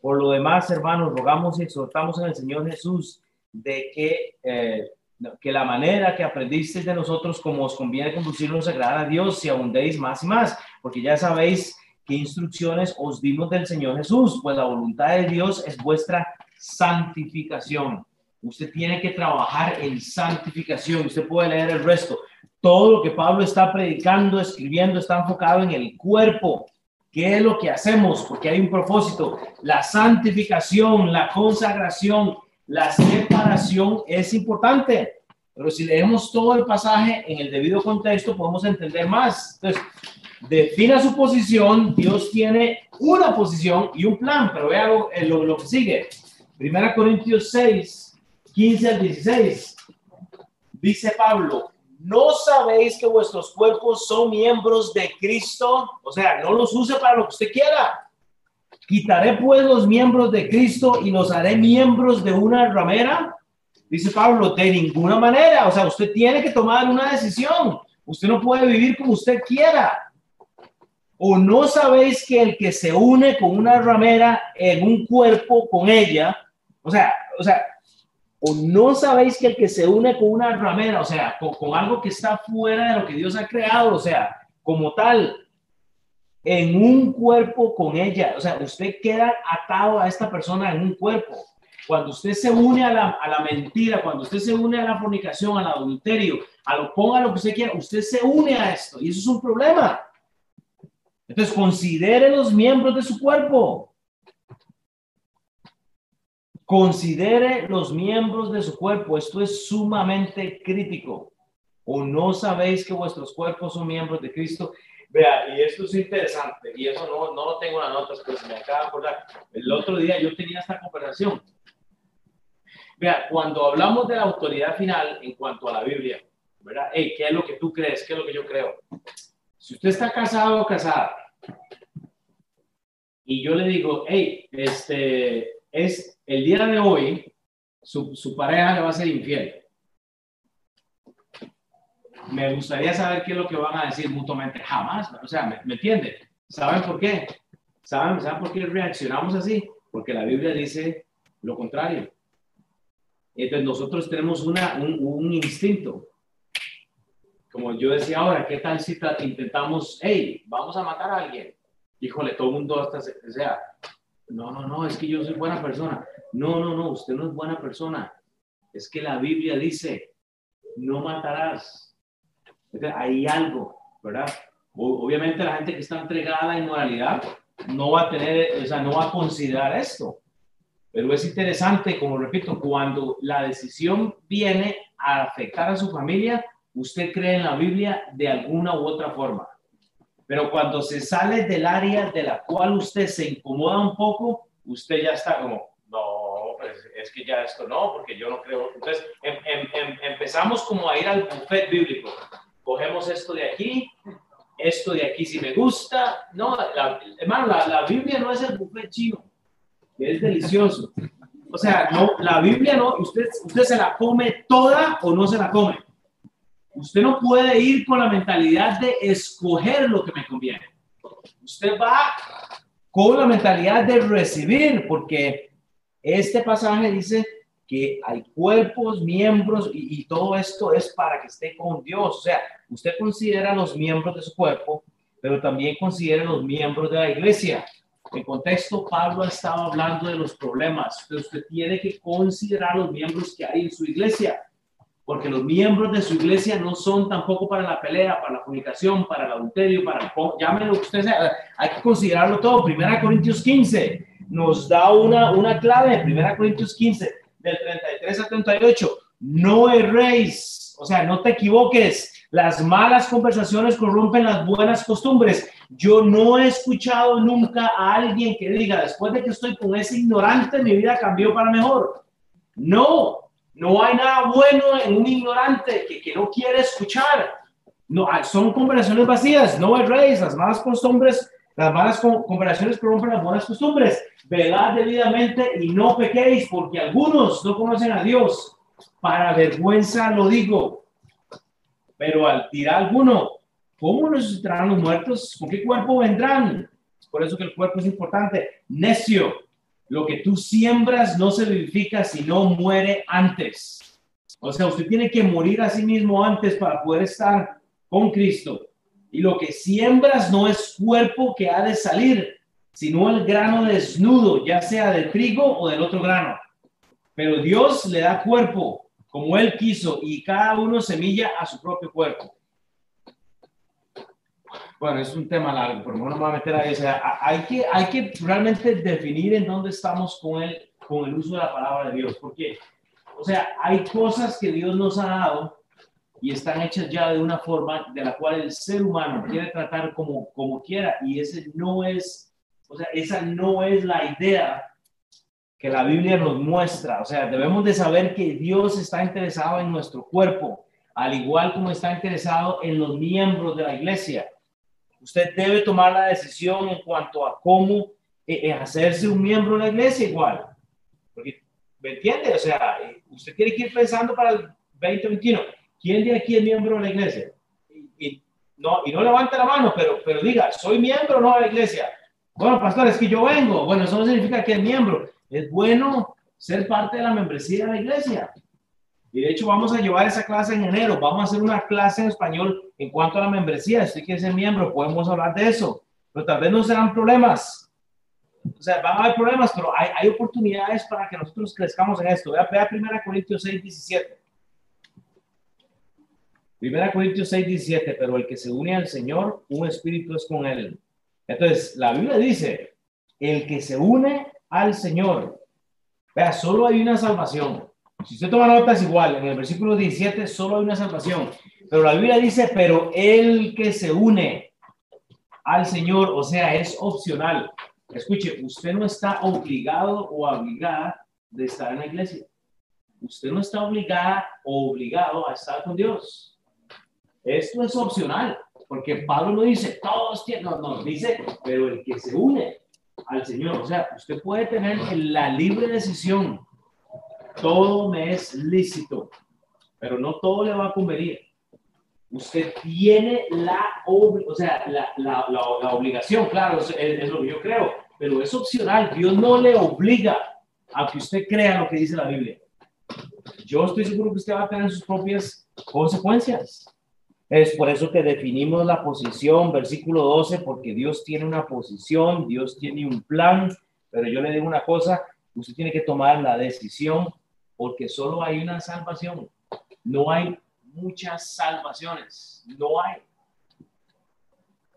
por lo demás, hermanos, rogamos y exhortamos en el Señor Jesús de que, eh, que la manera que aprendisteis de nosotros, como os conviene conducirnos a agradar a Dios, y abundéis más y más, porque ya sabéis qué instrucciones os dimos del Señor Jesús, pues la voluntad de Dios es vuestra santificación. Usted tiene que trabajar en santificación. Usted puede leer el resto. Todo lo que Pablo está predicando, escribiendo, está enfocado en el cuerpo ¿Qué es lo que hacemos? Porque hay un propósito. La santificación, la consagración, la separación es importante. Pero si leemos todo el pasaje en el debido contexto, podemos entender más. Entonces, defina su posición. Dios tiene una posición y un plan, pero vea lo, lo, lo que sigue. Primera Corintios 6, 15 al 16. Dice Pablo, ¿No sabéis que vuestros cuerpos son miembros de Cristo? O sea, no los use para lo que usted quiera. Quitaré pues los miembros de Cristo y los haré miembros de una ramera. Dice Pablo, de ninguna manera. O sea, usted tiene que tomar una decisión. Usted no puede vivir como usted quiera. ¿O no sabéis que el que se une con una ramera en un cuerpo con ella, o sea, o sea, o no sabéis que el que se une con una ramera, o sea, con, algo que está fuera de lo que Dios ha creado, o sea, como tal, en un cuerpo con ella, o sea, usted queda atado a esta persona en un cuerpo. Cuando usted se une a la, a la mentira, cuando usted se une a la fornicación, al adulterio, a lo ponga lo que usted quiera, usted se une a esto y eso es un problema. Entonces, considere los miembros de su cuerpo. Considere los miembros de su cuerpo. Esto es sumamente crítico. ¿O no sabéis que vuestros cuerpos son miembros de Cristo? Vea, y esto es interesante, y eso no, no lo tengo en las notas, pero se me acaba de acordar. El otro día yo tenía esta conversación. Vea, cuando hablamos de la autoridad final en cuanto a la Biblia, ¿verdad? Hey, ¿qué es lo que tú crees? ¿Qué es lo que yo creo? Si usted está casado o casada, y yo le digo, hey, este, es el día de hoy, su, su pareja le va a ser infiel me gustaría saber qué es lo que van a decir mutuamente. Jamás, o sea, ¿me, ¿me? ¿Saben por qué? ¿Saben, ¿Saben por qué reaccionamos así? Porque la Biblia dice lo contrario. Entonces nosotros tenemos una, un, un instinto. Como yo decía ahora, ¿qué tal si intentamos, hey, vamos a matar a alguien? Híjole, todo el mundo hasta, se, o sea, no, no, no, es que yo soy buena persona. No, no, no, usted no es buena persona. Es que la Biblia dice, no matarás hay algo, ¿verdad? Obviamente la gente que está entregada en moralidad no va a tener, o sea, no va a considerar esto. Pero es interesante, como repito, cuando la decisión viene a afectar a su familia, usted cree en la Biblia de alguna u otra forma. Pero cuando se sale del área de la cual usted se incomoda un poco, usted ya está como, no, es que ya esto no, porque yo no creo. Entonces em, em, em, empezamos como a ir al buffet bíblico cogemos esto de aquí, esto de aquí si me gusta. No, hermano, la, la, Biblia no es el buffet chino, es delicioso. O sea, no, la Biblia no, usted, usted se la come toda o no se la come. Usted no puede ir con la mentalidad de escoger lo que me conviene. Usted va con la mentalidad de recibir, porque este pasaje dice que hay cuerpos, miembros y, todo esto es para que esté con Dios. O sea, usted considera los miembros de su cuerpo, pero también considera los miembros de la iglesia. En contexto, Pablo estaba hablando de los problemas. Pero usted tiene que considerar los miembros que hay en su iglesia, porque los miembros de su iglesia no son tampoco para la pelea, para la comunicación, para el adulterio, para el... Llámelo usted sea. Hay que considerarlo todo. Primera Corintios 15 nos da una, una clave. Primera Corintios 15 del 33 a 38. No erréis, o sea, no te equivoques. Las malas conversaciones corrompen las buenas costumbres. Yo no he escuchado nunca a alguien que diga, después de que estoy con ese ignorante, mi vida cambió para mejor. No, no hay nada bueno en un ignorante que, que no quiere escuchar. No, son conversaciones vacías. No erréis, las malas costumbres las malas comparaciones corrompen las buenas costumbres. Velad debidamente y no pequéis, porque algunos no conocen a Dios. Para vergüenza lo digo. Pero al tirar alguno, ¿cómo resucitarán los muertos? ¿Con qué cuerpo vendrán? Por eso que el cuerpo es importante. Necio, lo que tú siembras no se vivifica si no muere antes. O sea, usted tiene que morir a sí mismo antes para poder estar con Cristo. Y lo que siembras no es cuerpo que ha de salir, sino el grano desnudo, ya sea del trigo o del otro grano. Pero Dios le da cuerpo como Él quiso y cada uno semilla a su propio cuerpo. Bueno, es un tema largo, pero no me voy a meter ahí. O sea, hay que, hay que realmente definir en dónde estamos con el, con el uso de la palabra de Dios. Porque, o sea, hay cosas que Dios nos ha dado y están hechas ya de una forma de la cual el ser humano quiere tratar como, como quiera y ese no es, o sea, esa no es la idea que la Biblia nos muestra. O sea, debemos de saber que Dios está interesado en nuestro cuerpo, al igual como está interesado en los miembros de la iglesia. Usted debe tomar la decisión en cuanto a cómo eh, eh, hacerse un miembro de la iglesia igual. Porque, ¿me entiende? O sea, usted tiene que ir pensando para el 2021 ¿Quién de aquí es miembro de la iglesia? Y, no, y no levante la mano, pero, pero diga, soy miembro o no de la iglesia. Bueno, pastor, es que yo vengo. Bueno, eso no significa que es miembro. Es bueno ser parte de la membresía de la iglesia. Y de hecho vamos a llevar esa clase en enero. Vamos a hacer una clase en español en cuanto a la membresía. Si usted ser miembro, podemos hablar de eso. Pero tal vez no serán problemas. O sea, van a haber problemas, pero hay, hay oportunidades para que nosotros crezcamos en esto. Vea, vea 1 Corintios 6, 17. 1 Corintios 6, 17. Pero el que se une al Señor, un espíritu es con él. Entonces, la Biblia dice, el que se une al Señor, vea, solo hay una salvación. Si usted toma nota es igual, en el versículo 17 solo hay una salvación, pero la Biblia dice, pero el que se une al Señor, o sea, es opcional. Escuche, usted no está obligado o obligada de estar en la iglesia. Usted no está obligada o obligado a estar con Dios. Esto es opcional, porque Pablo no dice, todos tienen, no, no, dice, pero el que se une al Señor, o sea, usted puede tener la libre decisión todo me es lícito, pero no todo le va a convenir. Usted tiene la, o sea, la, la, obligación, claro, es, es, lo que yo creo, pero es opcional. Dios no le obliga a que usted crea lo que dice la Biblia. Yo estoy seguro que usted va a tener sus propias consecuencias. Es por eso que definimos la posición, versículo 12, porque Dios tiene una posición, Dios tiene un plan, pero yo le digo una cosa, usted tiene que tomar la decisión porque solo hay una salvación. No hay muchas salvaciones, no hay.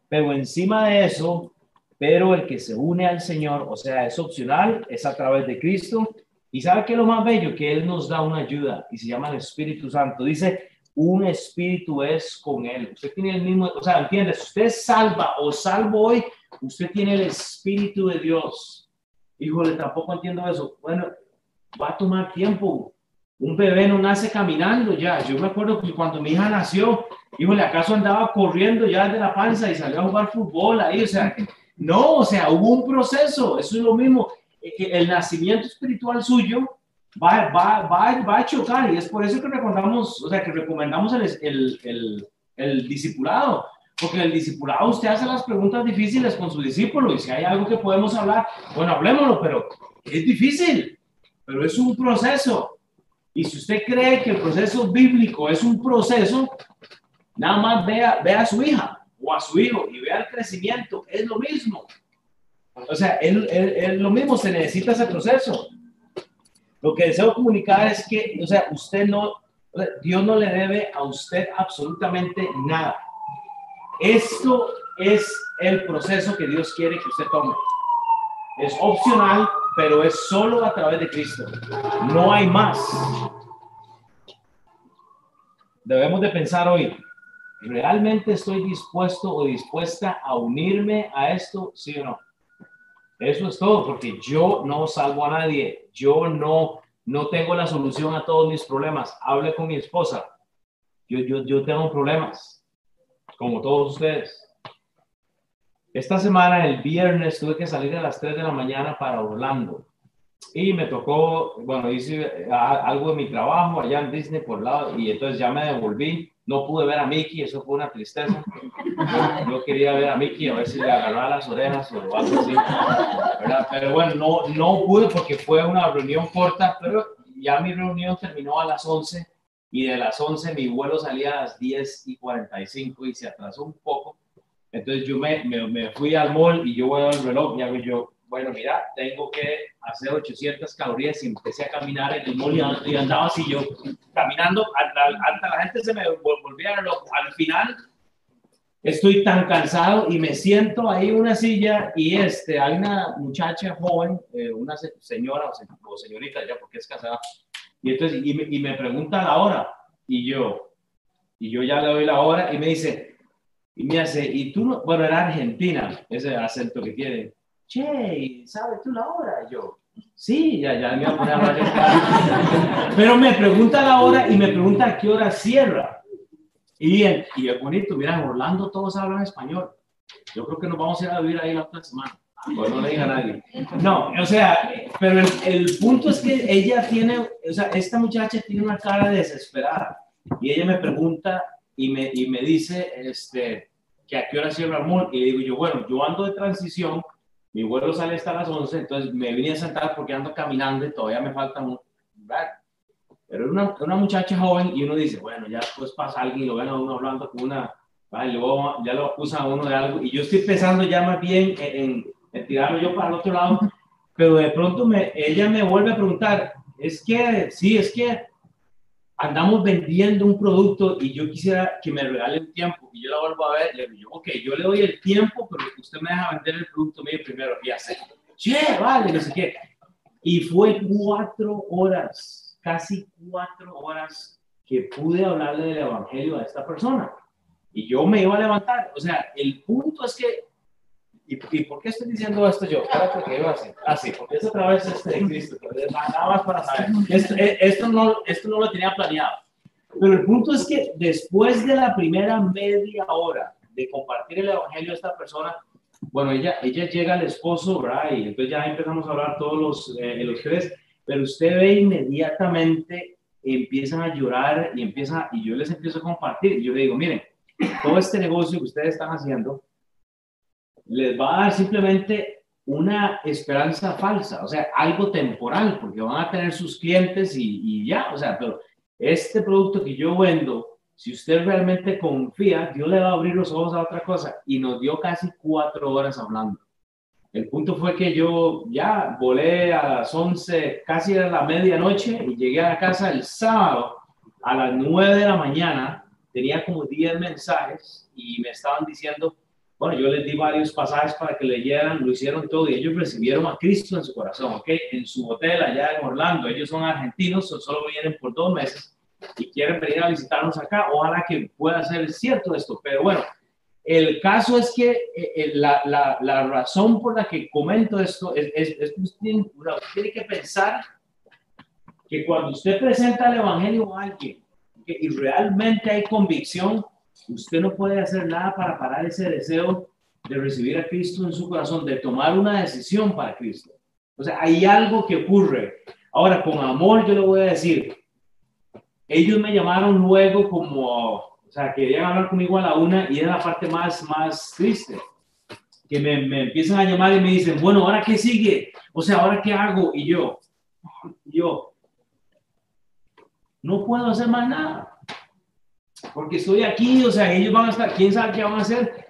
Pero encima de eso, pero el que se une al Señor, o sea, es opcional, es a través de Cristo. Y sabe que lo más bello, que Él nos da una ayuda y se llama el Espíritu Santo. Dice, un espíritu es con Él. Usted tiene el mismo, o sea, entiende, si usted salva o salvo hoy, usted tiene el Espíritu de Dios. Híjole, tampoco entiendo eso. Bueno, va a tomar tiempo. Un bebé no nace caminando ya. Yo me acuerdo que cuando mi hija nació, híjole, acaso andaba corriendo ya de la panza y salió a jugar fútbol ahí. O sea, no, o sea, hubo un proceso. Eso es lo mismo. Eh, El nacimiento espiritual suyo va, va, va, va a chocar y es por eso que recomendamos, o sea, que recomendamos el, el, el, el discipulado. Porque el discipulado usted hace las preguntas difíciles con su discípulo y si hay algo que podemos hablar, bueno, hablemoslo, pero es difícil pero es un proceso. Y si usted cree que el proceso bíblico es un proceso, nada más vea, vea a su hija o a su hijo y vea el crecimiento, es lo mismo. O sea, es, lo mismo, se necesita ese proceso. Lo que deseo comunicar es que, o sea, usted no, Dios no le debe a usted absolutamente nada. Esto es el proceso que Dios quiere que usted tome. Es opcional, pero es solo a través de Cristo. No hay más. Debemos de pensar hoy, ¿realmente estoy dispuesto o dispuesta a unirme a esto? Sí o no. Eso es todo, porque yo no salvo a nadie. Yo no, no tengo la solución a todos mis problemas. Hable con mi esposa. Yo, yo, yo tengo problemas, como todos ustedes. Esta semana, el viernes, tuve que salir a las 3 de la mañana para Orlando. Y me tocó, bueno, hice algo de mi trabajo allá en Disney por lado y entonces ya me devolví. No pude ver a Mickey, eso fue una tristeza. Yo, quería ver a Mickey, a ver si le agarraba las orejas o algo así. Pero bueno, no, no pude porque fue una reunión corta, pero ya mi reunión terminó a las 11 y de las 11 mi vuelo salía a las 10 y 45 y se atrasó un poco entonces yo me, me, fui al mall y yo voy al reloj y hago yo, bueno, mira, tengo que hacer 800 calorías y empecé a caminar en el mall y andaba así yo, caminando, hasta la gente se me volvía reloj. Al final estoy tan cansado y me siento ahí en una silla y este, hay una muchacha joven, eh, una señora o, señorita ya porque es casada, y entonces y me, y me pregunta la hora y yo, y yo ya le doy la hora y me dice, y me hace, y tú, no? bueno, era Argentina, ese acento que tiene. Che, ¿sabes tú la hora? yo, sí, ya, ya me voy a Pero me pregunta la hora y me pregunta a qué hora cierra. Y, y es bonito, mira, Orlando todos hablan español. Yo creo que nos vamos a ir a vivir ahí la otra semana. Pues no le diga a nadie. No, o sea, pero el, el punto es que ella tiene, o sea, esta muchacha tiene una cara desesperada. Y ella me pregunta y me, y me dice, este, que a qué hora cierra el mall. Y le digo yo, bueno, yo ando de transición, mi vuelo sale hasta las 11, entonces me vine a sentar porque ando caminando y todavía me falta un... Pero una, una muchacha joven y uno dice, bueno, ya después pasa alguien y lo ven a uno hablando con una... ¿vale? Luego ya lo acusa a uno de algo y yo estoy pensando ya más bien en, en, tirarlo yo para el otro lado, pero de pronto me, ella me vuelve a preguntar, es que, sí, es que andamos vendiendo un producto y yo quisiera que me regale un tiempo y yo la vuelvo a ver, le digo, ok, yo le doy el tiempo, pero usted me deja vender el producto mío primero y hace, che, vale, no sé qué. Y fue cuatro horas, casi cuatro horas que pude hablarle del evangelio a esta persona. Y yo me iba a levantar. O sea, el punto es que ¿Y, por qué estoy diciendo esto yo? Espérate que porque es otra vez este de Cristo. Nada más para saber. Esto, eh, esto, no, esto no lo tenía planeado. Pero el punto es que después de la primera media hora de compartir el evangelio a esta persona, bueno, ella, ella llega al esposo, ¿verdad? Y entonces ya empezamos a hablar todos los, eh, los tres, pero usted ve inmediatamente, empiezan a llorar y empieza, y yo les empiezo a compartir. Y yo le digo, miren, todo este negocio que ustedes están haciendo, les va a dar simplemente una esperanza falsa, o sea, algo temporal, porque van a tener sus clientes y, ya, o sea, pero este producto que yo vendo, si usted realmente confía, Dios le va a abrir los ojos a otra cosa. Y nos dio casi cuatro horas hablando. El punto fue que yo ya volé a las 11, casi a la medianoche, y llegué a la casa el sábado a las 9 de la mañana. Tenía como 10 mensajes y me estaban diciendo, bueno, yo les di varios pasajes para que leyeran, lo hicieron todo y ellos recibieron a Cristo en su corazón, ¿ok? En su hotel allá en Orlando. Ellos son argentinos, solo vienen por dos meses y quieren venir a visitarnos acá. Ojalá que pueda ser cierto esto, pero bueno, el caso es que eh, eh, la, la, la, razón por la que comento esto es, es, es que usted tiene, tiene, que pensar que cuando usted presenta el Evangelio a alguien y realmente hay convicción, Usted no puede hacer nada para parar ese deseo de recibir a Cristo en su corazón, de tomar una decisión para Cristo. O sea, hay algo que ocurre. Ahora, con amor yo le voy a decir, ellos me llamaron luego como, o sea, querían hablar conmigo a la una y era la parte más, más triste, que me, me empiezan a llamar y me dicen, bueno, ¿ahora qué sigue? O sea, ¿ahora qué hago? Y yo, yo, no puedo hacer más nada porque estoy aquí, o sea, ellos van a estar, quién sabe qué van a hacer.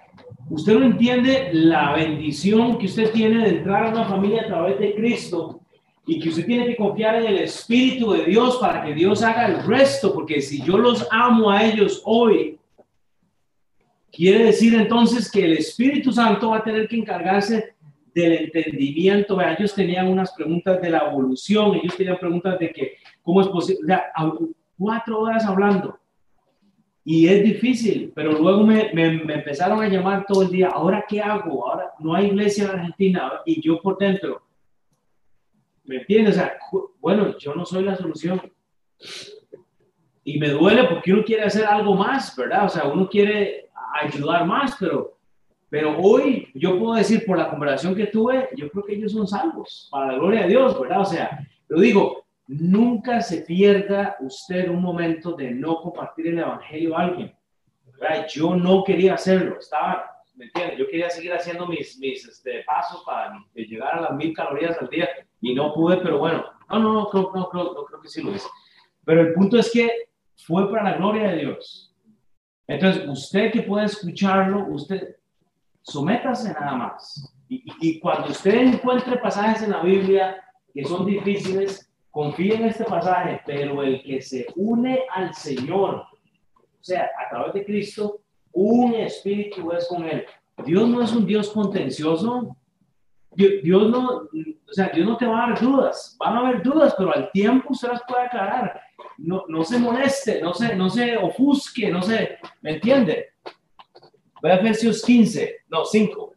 Usted no entiende la bendición que usted tiene de entrar a una familia a través de Cristo y que usted tiene que confiar en el Espíritu de Dios para que Dios haga el resto, porque si yo los amo a ellos hoy, quiere decir entonces que el Espíritu Santo va a tener que encargarse del entendimiento. Ellos tenían unas preguntas de la evolución, ellos tenían preguntas de que, ¿cómo es posible? O sea, cuatro horas hablando y es difícil, pero luego me, me, empezaron a llamar todo el día, ¿ahora qué hago? Ahora no hay iglesia en Argentina y yo por dentro. ¿Me entiendes? O sea, bueno, yo no soy la solución. Y me duele porque uno quiere hacer algo más, ¿verdad? O sea, uno quiere ayudar más, pero, pero hoy yo puedo decir por la conversación que tuve, yo creo que ellos son salvos, para la gloria de Dios, ¿verdad? O sea, lo digo, Nunca se pierda usted un momento de no compartir el Evangelio a alguien. Yo no quería hacerlo, estaba, ¿me entiendes? Yo quería seguir haciendo mis, mis este, pasos para llegar a las mil calorías al día y no pude, pero bueno, no, no, no, creo, no, creo, no creo que sí lo hice. Pero el punto es que fue para la gloria de Dios. Entonces, usted que puede escucharlo, usted sométase nada más. Y, y, cuando usted encuentre pasajes en la Biblia que son difíciles, confía en este pasaje, pero el que se une al Señor, o sea, a través de Cristo, un espíritu es con él. Dios no es un Dios contencioso. Dios, no, o sea, Dios no te va a dar dudas. Van a haber dudas, pero al tiempo usted las puede aclarar. No, no se moleste, no se, no se ofusque, no se, ¿me entiende? Ve a Efesios 15, no, 5.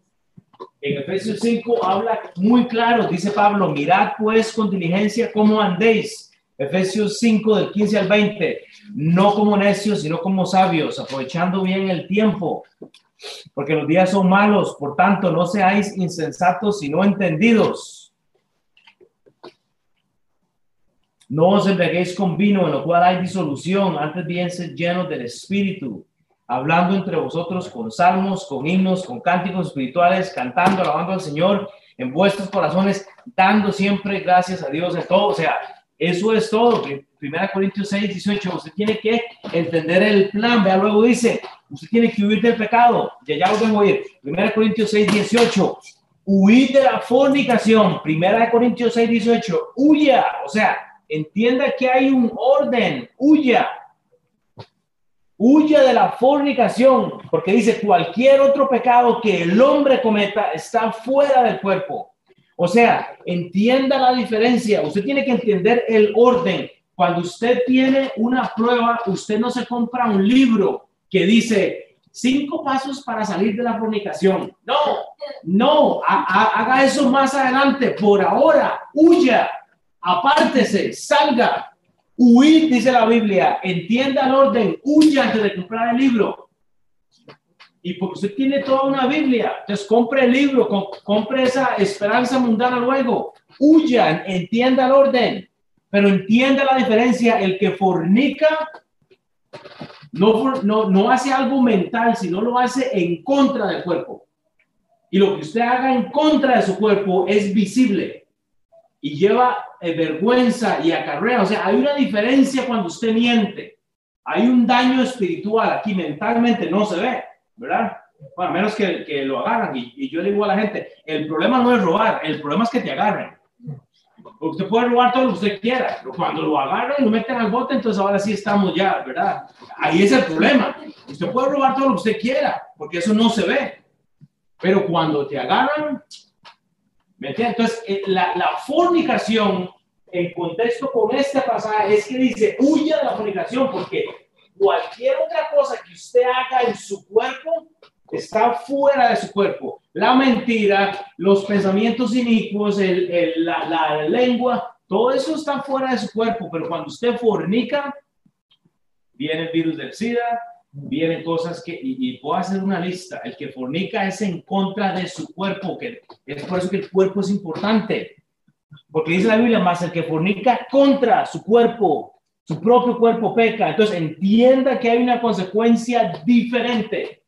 En Efesios 5 habla muy claro, dice Pablo, mirad pues con diligencia cómo andéis. Efesios 5 del 15 al 20, no como necios, sino como sabios, aprovechando bien el tiempo, porque los días son malos, por tanto no seáis insensatos, sino entendidos. No os embriaguéis con vino, en lo cual hay disolución, antes bien sed llenos del Espíritu hablando entre vosotros con salmos, con himnos, con cánticos espirituales, cantando, alabando al Señor en vuestros corazones, dando siempre gracias a Dios en todo. O sea, eso es todo. Primera Corintios 6, 18. Usted tiene que entender el plan. Vea, luego dice, usted tiene que huir del pecado. Ya ya lo tengo a ir. Primera Corintios 6, 18. Huir de la fornicación. Primera Corintios 6, 18. Huya. O sea, entienda que hay un orden. Huya. Huya de la fornicación, porque dice cualquier otro pecado que el hombre cometa está fuera del cuerpo. O sea, entienda la diferencia. Usted tiene que entender el orden. Cuando usted tiene una prueba, usted no se compra un libro que dice cinco pasos para salir de la fornicación. No, no, haga eso más adelante. Por ahora, huya, apártese, salga. Huir, dice la Biblia, entienda el orden, huya antes de comprar el libro. Y porque usted tiene toda una Biblia, entonces compre el libro, compre esa esperanza mundana luego. Huya, entienda el orden, pero entienda la diferencia. El que fornica no, no, no hace algo mental, sino lo hace en contra del cuerpo. Y lo que usted haga en contra de su cuerpo es visible y lleva eh, vergüenza y acarrea. O sea, hay una diferencia cuando usted miente. Hay un daño espiritual aquí, mentalmente no se ve, ¿verdad? Bueno, a menos que, que lo agarran. Y, yo le digo a la gente, el problema no es robar, el problema es que te agarren. Usted puede robar todo lo que usted quiera, pero cuando lo agarran y lo meten al bote, entonces ahora sí estamos ya, ¿verdad? Ahí es el problema. Usted puede robar todo lo que usted quiera, porque eso no se ve. Pero cuando te agarran, ¿Me Entonces, eh, la, la, fornicación, en contexto con este pasaje, es que dice, huya de la fornicación, porque cualquier otra cosa que usted haga en su cuerpo está fuera de su cuerpo. La mentira, los pensamientos inicuos, el, la, la lengua, todo eso está fuera de su cuerpo, pero cuando usted fornica, viene el virus del SIDA, vienen cosas que, y, puedo hacer una lista, el que fornica es en contra de su cuerpo, que es por eso que el cuerpo es importante, porque dice la Biblia, más el que fornica contra su cuerpo, su propio cuerpo peca, entonces entienda que hay una consecuencia diferente.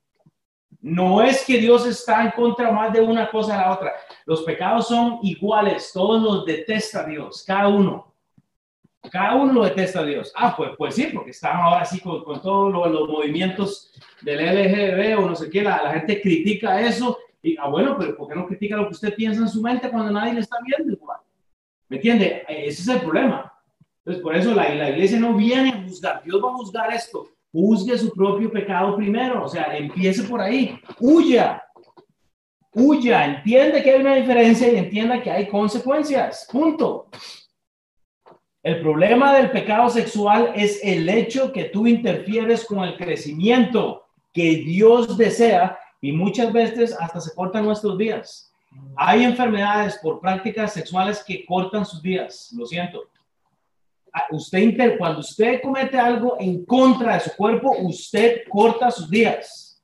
No es que Dios está en contra más de una cosa a la otra. Los pecados son iguales, todos los detesta Dios, cada uno. Cada uno lo detesta a Dios. Ah, pues, pues sí, porque están ahora sí con, con todos los, movimientos del LGB o no sé qué, la, gente critica eso. Y, ah, bueno, pero ¿por qué no critica lo que usted piensa en su mente cuando nadie le está viendo igual? ¿Me entiende? Ese es el problema. Entonces, por eso la, la iglesia no viene a juzgar. Dios va a juzgar esto. Juzgue su propio pecado primero. O sea, empiece por ahí. Huya. Huya. Entiende que hay una diferencia y entienda que hay consecuencias. Punto. El problema del pecado sexual es el hecho que tú interfieres con el crecimiento que Dios desea y muchas veces hasta se cortan nuestros días. Hay enfermedades por prácticas sexuales que cortan sus días, lo siento. Ah, usted, cuando usted comete algo en contra de su cuerpo, usted corta sus días.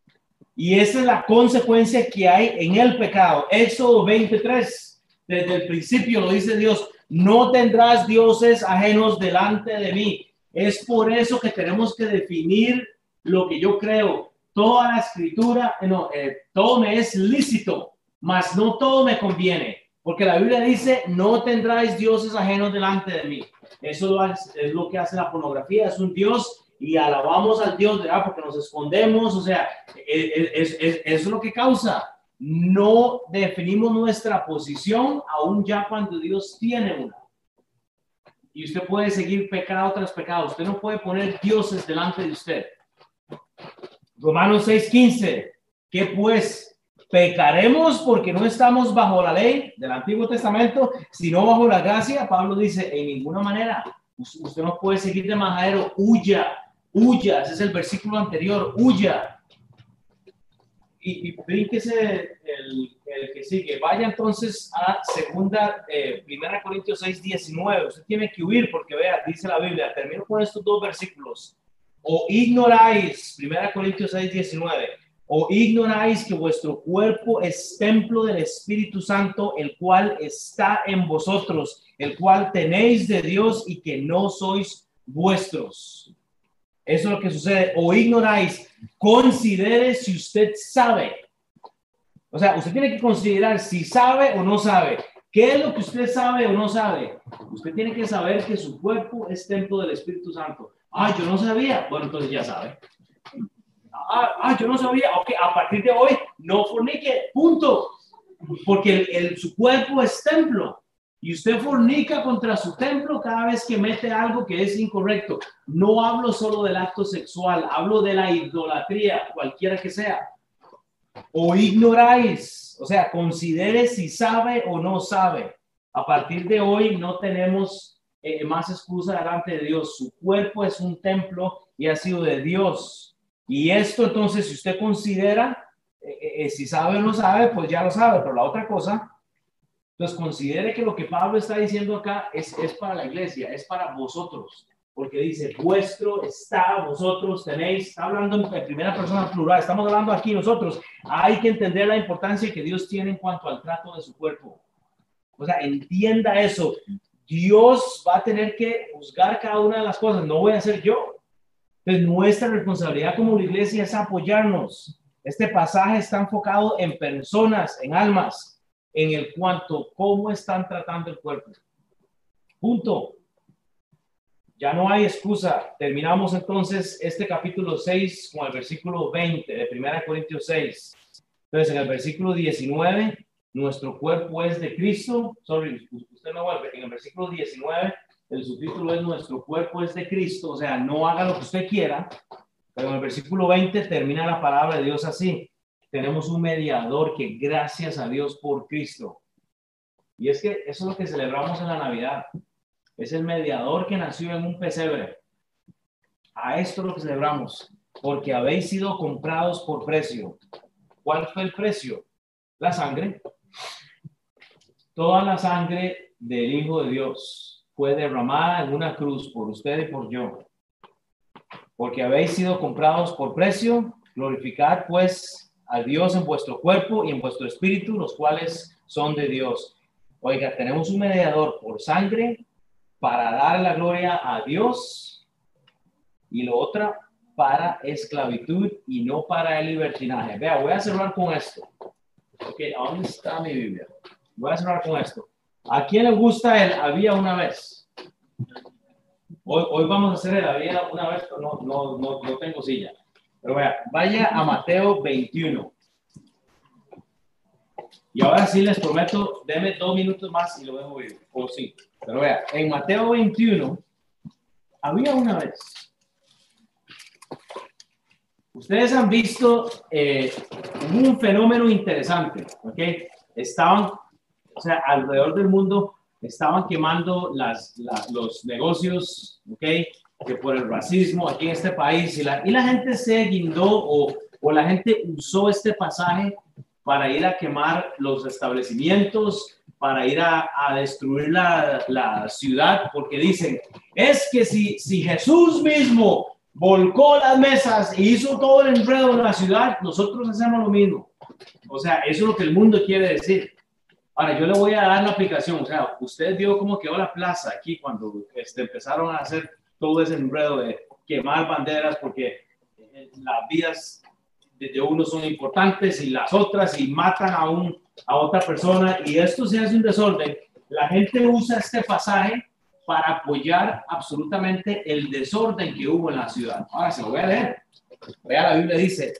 Y esa es la consecuencia que hay en el pecado. Éxodo 23, desde el principio lo dice Dios, no tendrás dioses ajenos delante de mí. Es por eso que tenemos que definir lo que yo creo. Toda la escritura, eh, no, eh, todo me es lícito, mas no todo me conviene. Porque la Biblia dice, no tendráis dioses ajenos delante de mí. Eso es, lo que hace la pornografía, es un Dios y alabamos al Dios, ¿verdad? Porque nos escondemos, o sea, e, e, es lo que causa no definimos nuestra posición aún ya cuando Dios tiene una. Y usted puede seguir pecado tras pecado. Usted no puede poner dioses delante de usted. Romanos 6:15. ¿Qué pues? ¿Pecaremos porque no estamos bajo la ley del Antiguo Testamento, sino bajo la gracia? Pablo dice, en ninguna manera. Usted no puede seguir de majadero. Huya, huya. Ese es el versículo anterior. Huya y, y el, el, que sigue. Vaya entonces a segunda, eh, primera Corintios 6, 19. Usted tiene que huir porque vea, dice la Biblia, termino con estos dos versículos. O ignoráis, primera Corintios 6, 19, o ignoráis que vuestro cuerpo es templo del Espíritu Santo, el cual está en vosotros, el cual tenéis de Dios y que no sois vuestros. Eso es lo que sucede. O ignoráis. Considere si usted sabe. O sea, usted tiene que considerar si sabe o no sabe. ¿Qué es lo que usted sabe o no sabe? Usted tiene que saber que su cuerpo es templo del Espíritu Santo. Ah, yo no sabía. Bueno, entonces ya sabe. Ah, ah yo no sabía. Ok, a partir de hoy no fornique. Punto. Porque el, su cuerpo es templo. Y usted fornica contra su templo cada vez que mete algo que es incorrecto. No hablo solo del acto sexual, hablo de la idolatría, cualquiera que sea. O ignoráis o sea, considere si sabe o no sabe. A partir de hoy no tenemos eh, más excusa delante de Dios. Su cuerpo es un templo y ha sido de Dios. Y esto entonces, si usted considera, eh, eh, si sabe o no sabe, pues ya lo sabe. Pero la otra cosa, pues considere que lo que Pablo está diciendo acá es, es para la iglesia, es para vosotros porque dice, vuestro está, vosotros tenéis, está hablando en primera persona plural, estamos hablando aquí nosotros. Hay que entender la importancia que Dios tiene en cuanto al trato de su cuerpo. O sea, entienda eso. Dios va a tener que juzgar cada una de las cosas, no voy a ser yo. Entonces, nuestra responsabilidad como iglesia es apoyarnos. Este pasaje está enfocado en personas, en almas, en el cuanto cómo están tratando el cuerpo. Punto. Ya no hay excusa. Terminamos entonces este capítulo 6 con el versículo 20 de 1 Corintios 6. Entonces, en el versículo 19, nuestro cuerpo es de Cristo. Sorry, usted no vuelve. En el versículo 19, el subtítulo es nuestro cuerpo es de Cristo. O sea, no haga lo que usted quiera. Pero en el versículo 20 termina la palabra de Dios así. Tenemos un mediador que gracias a Dios por Cristo. Y es que eso es lo que celebramos en la Navidad es el mediador que nació en un pesebre. A esto lo que celebramos, porque habéis sido comprados por precio. ¿Cuál fue el precio? La sangre. Toda la sangre del Hijo de Dios fue derramada en una cruz por usted y por yo. Porque habéis sido comprados por precio, glorificad pues a Dios en vuestro cuerpo y en vuestro espíritu, los cuales son de Dios. Oiga, tenemos un mediador por sangre, para dar la gloria a Dios y lo otra para esclavitud y no para el libertinaje. Vea, voy a cerrar con esto. Ok, ¿dónde está mi Biblia? Voy a cerrar con esto. ¿A quién le gusta el había una vez? Hoy, hoy vamos a hacer el había una vez, pero no, no, no, no tengo silla. Pero vea, vaya a Mateo 21. Y ahora sí les prometo, denme dos minutos más y lo dejo ir. O sí. Pero vea, en Mateo 21, había una vez. Ustedes han visto eh, un fenómeno interesante, ¿ok? Estaban, o sea, alrededor del mundo estaban quemando las, los negocios, ¿ok? Que por el racismo aquí en este país y la, y la gente se guindó o, o la gente usó este pasaje para ir a quemar los establecimientos, para ir a, destruir la, ciudad, porque dicen, es que si, si Jesús mismo volcó las mesas y hizo todo el enredo en la ciudad, nosotros hacemos lo mismo. O sea, eso es lo que el mundo quiere decir. Ahora, yo le voy a dar la aplicación. O sea, usted vio cómo quedó la plaza aquí cuando este, empezaron a hacer todo ese enredo de quemar banderas porque eh, las vidas de uno son importantes y las otras y matan a un a otra persona y esto se hace un desorden, la gente usa este pasaje para apoyar absolutamente el desorden que hubo en la ciudad. Ahora se lo voy a leer. Vea, la Biblia dice,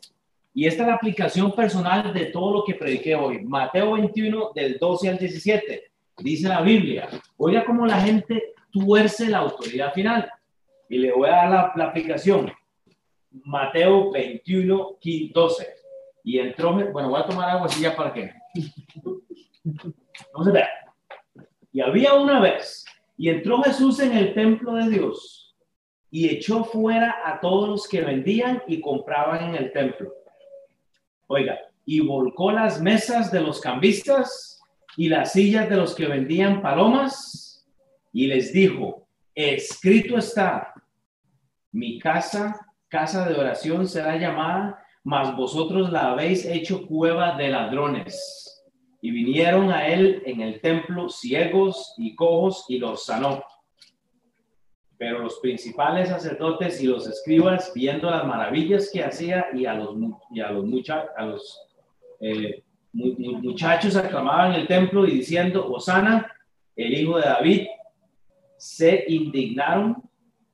y esta es la aplicación personal de todo lo que prediqué hoy. Mateo 21, del 12 al 17. Dice la Biblia, oiga cómo la gente tuerce la autoridad final. Y le voy a dar la, aplicación. Mateo 21, 12. Y entró, bueno, voy a tomar agua así ya para qué. Vamos a ver. Y había una vez, y entró Jesús en el templo de Dios y echó fuera a todos los que vendían y compraban en el templo. Oiga, y volcó las mesas de los cambistas y las sillas de los que vendían palomas y les dijo, escrito está, mi casa, casa de oración será llamada, mas vosotros la habéis hecho cueva de ladrones y vinieron a él en el templo ciegos y cojos y los sanó. Pero los principales sacerdotes y los escribas, viendo las maravillas que hacía y a los, y a los, mucha, a los eh, muchachos aclamaban el templo y diciendo, Osana, el hijo de David, se indignaron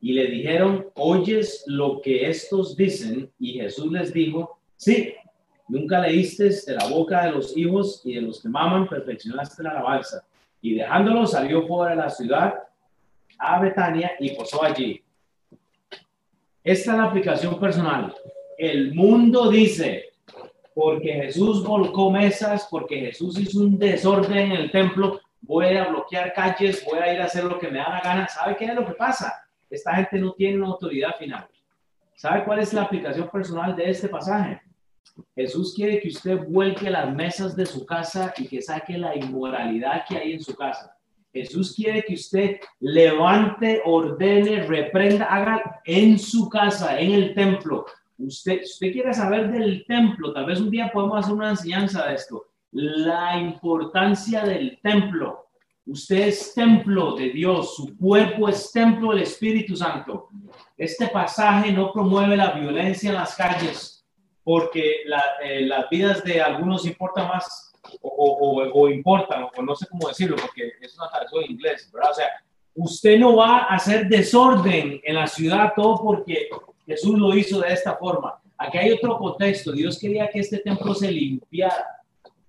y le dijeron, oyes lo que estos dicen. Y Jesús les dijo, sí, nunca leíste de la boca de los hijos y de los que maman, perfeccionaste la alabanza. Y dejándolo salió fuera de la ciudad a Betania y posó allí. Esta es la aplicación personal. El mundo dice, porque Jesús volcó mesas, porque Jesús hizo un desorden en el templo, voy a bloquear calles, voy a ir a hacer lo que me da la gana. ¿Sabe qué es lo que pasa? Esta gente no tiene una autoridad final. ¿Sabe cuál es la aplicación personal de este pasaje? Jesús quiere que usted vuelque las mesas de su casa y que saque la inmoralidad que hay en su casa. Jesús quiere que usted levante, ordene, reprenda, haga en su casa, en el templo, Usted, usted quiere saber del templo, tal vez un día podemos hacer una enseñanza de esto. La importancia del templo. Usted es templo de Dios, su cuerpo es templo del Espíritu Santo. Este pasaje no promueve la violencia en las calles porque eh, las vidas de algunos importan más o, o, importan, o no sé cómo decirlo, porque es una traducción en inglés, ¿verdad? O sea, usted no va a hacer desorden en la ciudad todo porque Jesús lo hizo de esta forma. Aquí hay otro contexto. Dios quería que este templo se limpiara.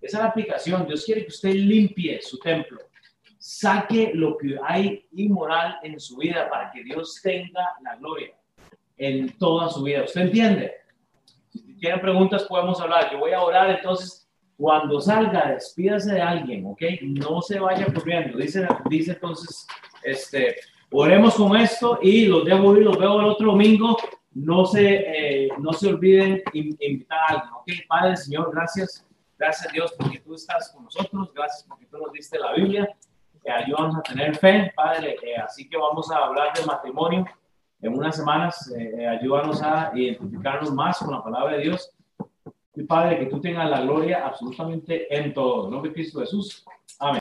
Esa es la aplicación. Dios quiere que usted limpie su templo. Saque lo que hay inmoral en su vida para que Dios tenga la gloria en toda su vida. ¿Usted entiende? Si tienen preguntas, podemos hablar. Yo voy a orar, entonces, cuando salga, despídase de alguien, ¿ok? No se vaya corriendo. Dice, dice entonces, este, oremos con esto y los dejo y los veo el otro domingo no se, eh, no se olviden invitar a alguien. Ok, Padre, Señor, gracias. Gracias Dios porque tú estás con nosotros. Gracias porque tú nos diste la Biblia. Eh, ayúdanos a tener fe, Padre. Eh, así que vamos a hablar de matrimonio en unas semanas. Eh, ayúdanos a identificarnos más con la palabra de Dios. Y Padre, que tú tengas la gloria absolutamente en todo. Nombre de Cristo Jesús. Amén.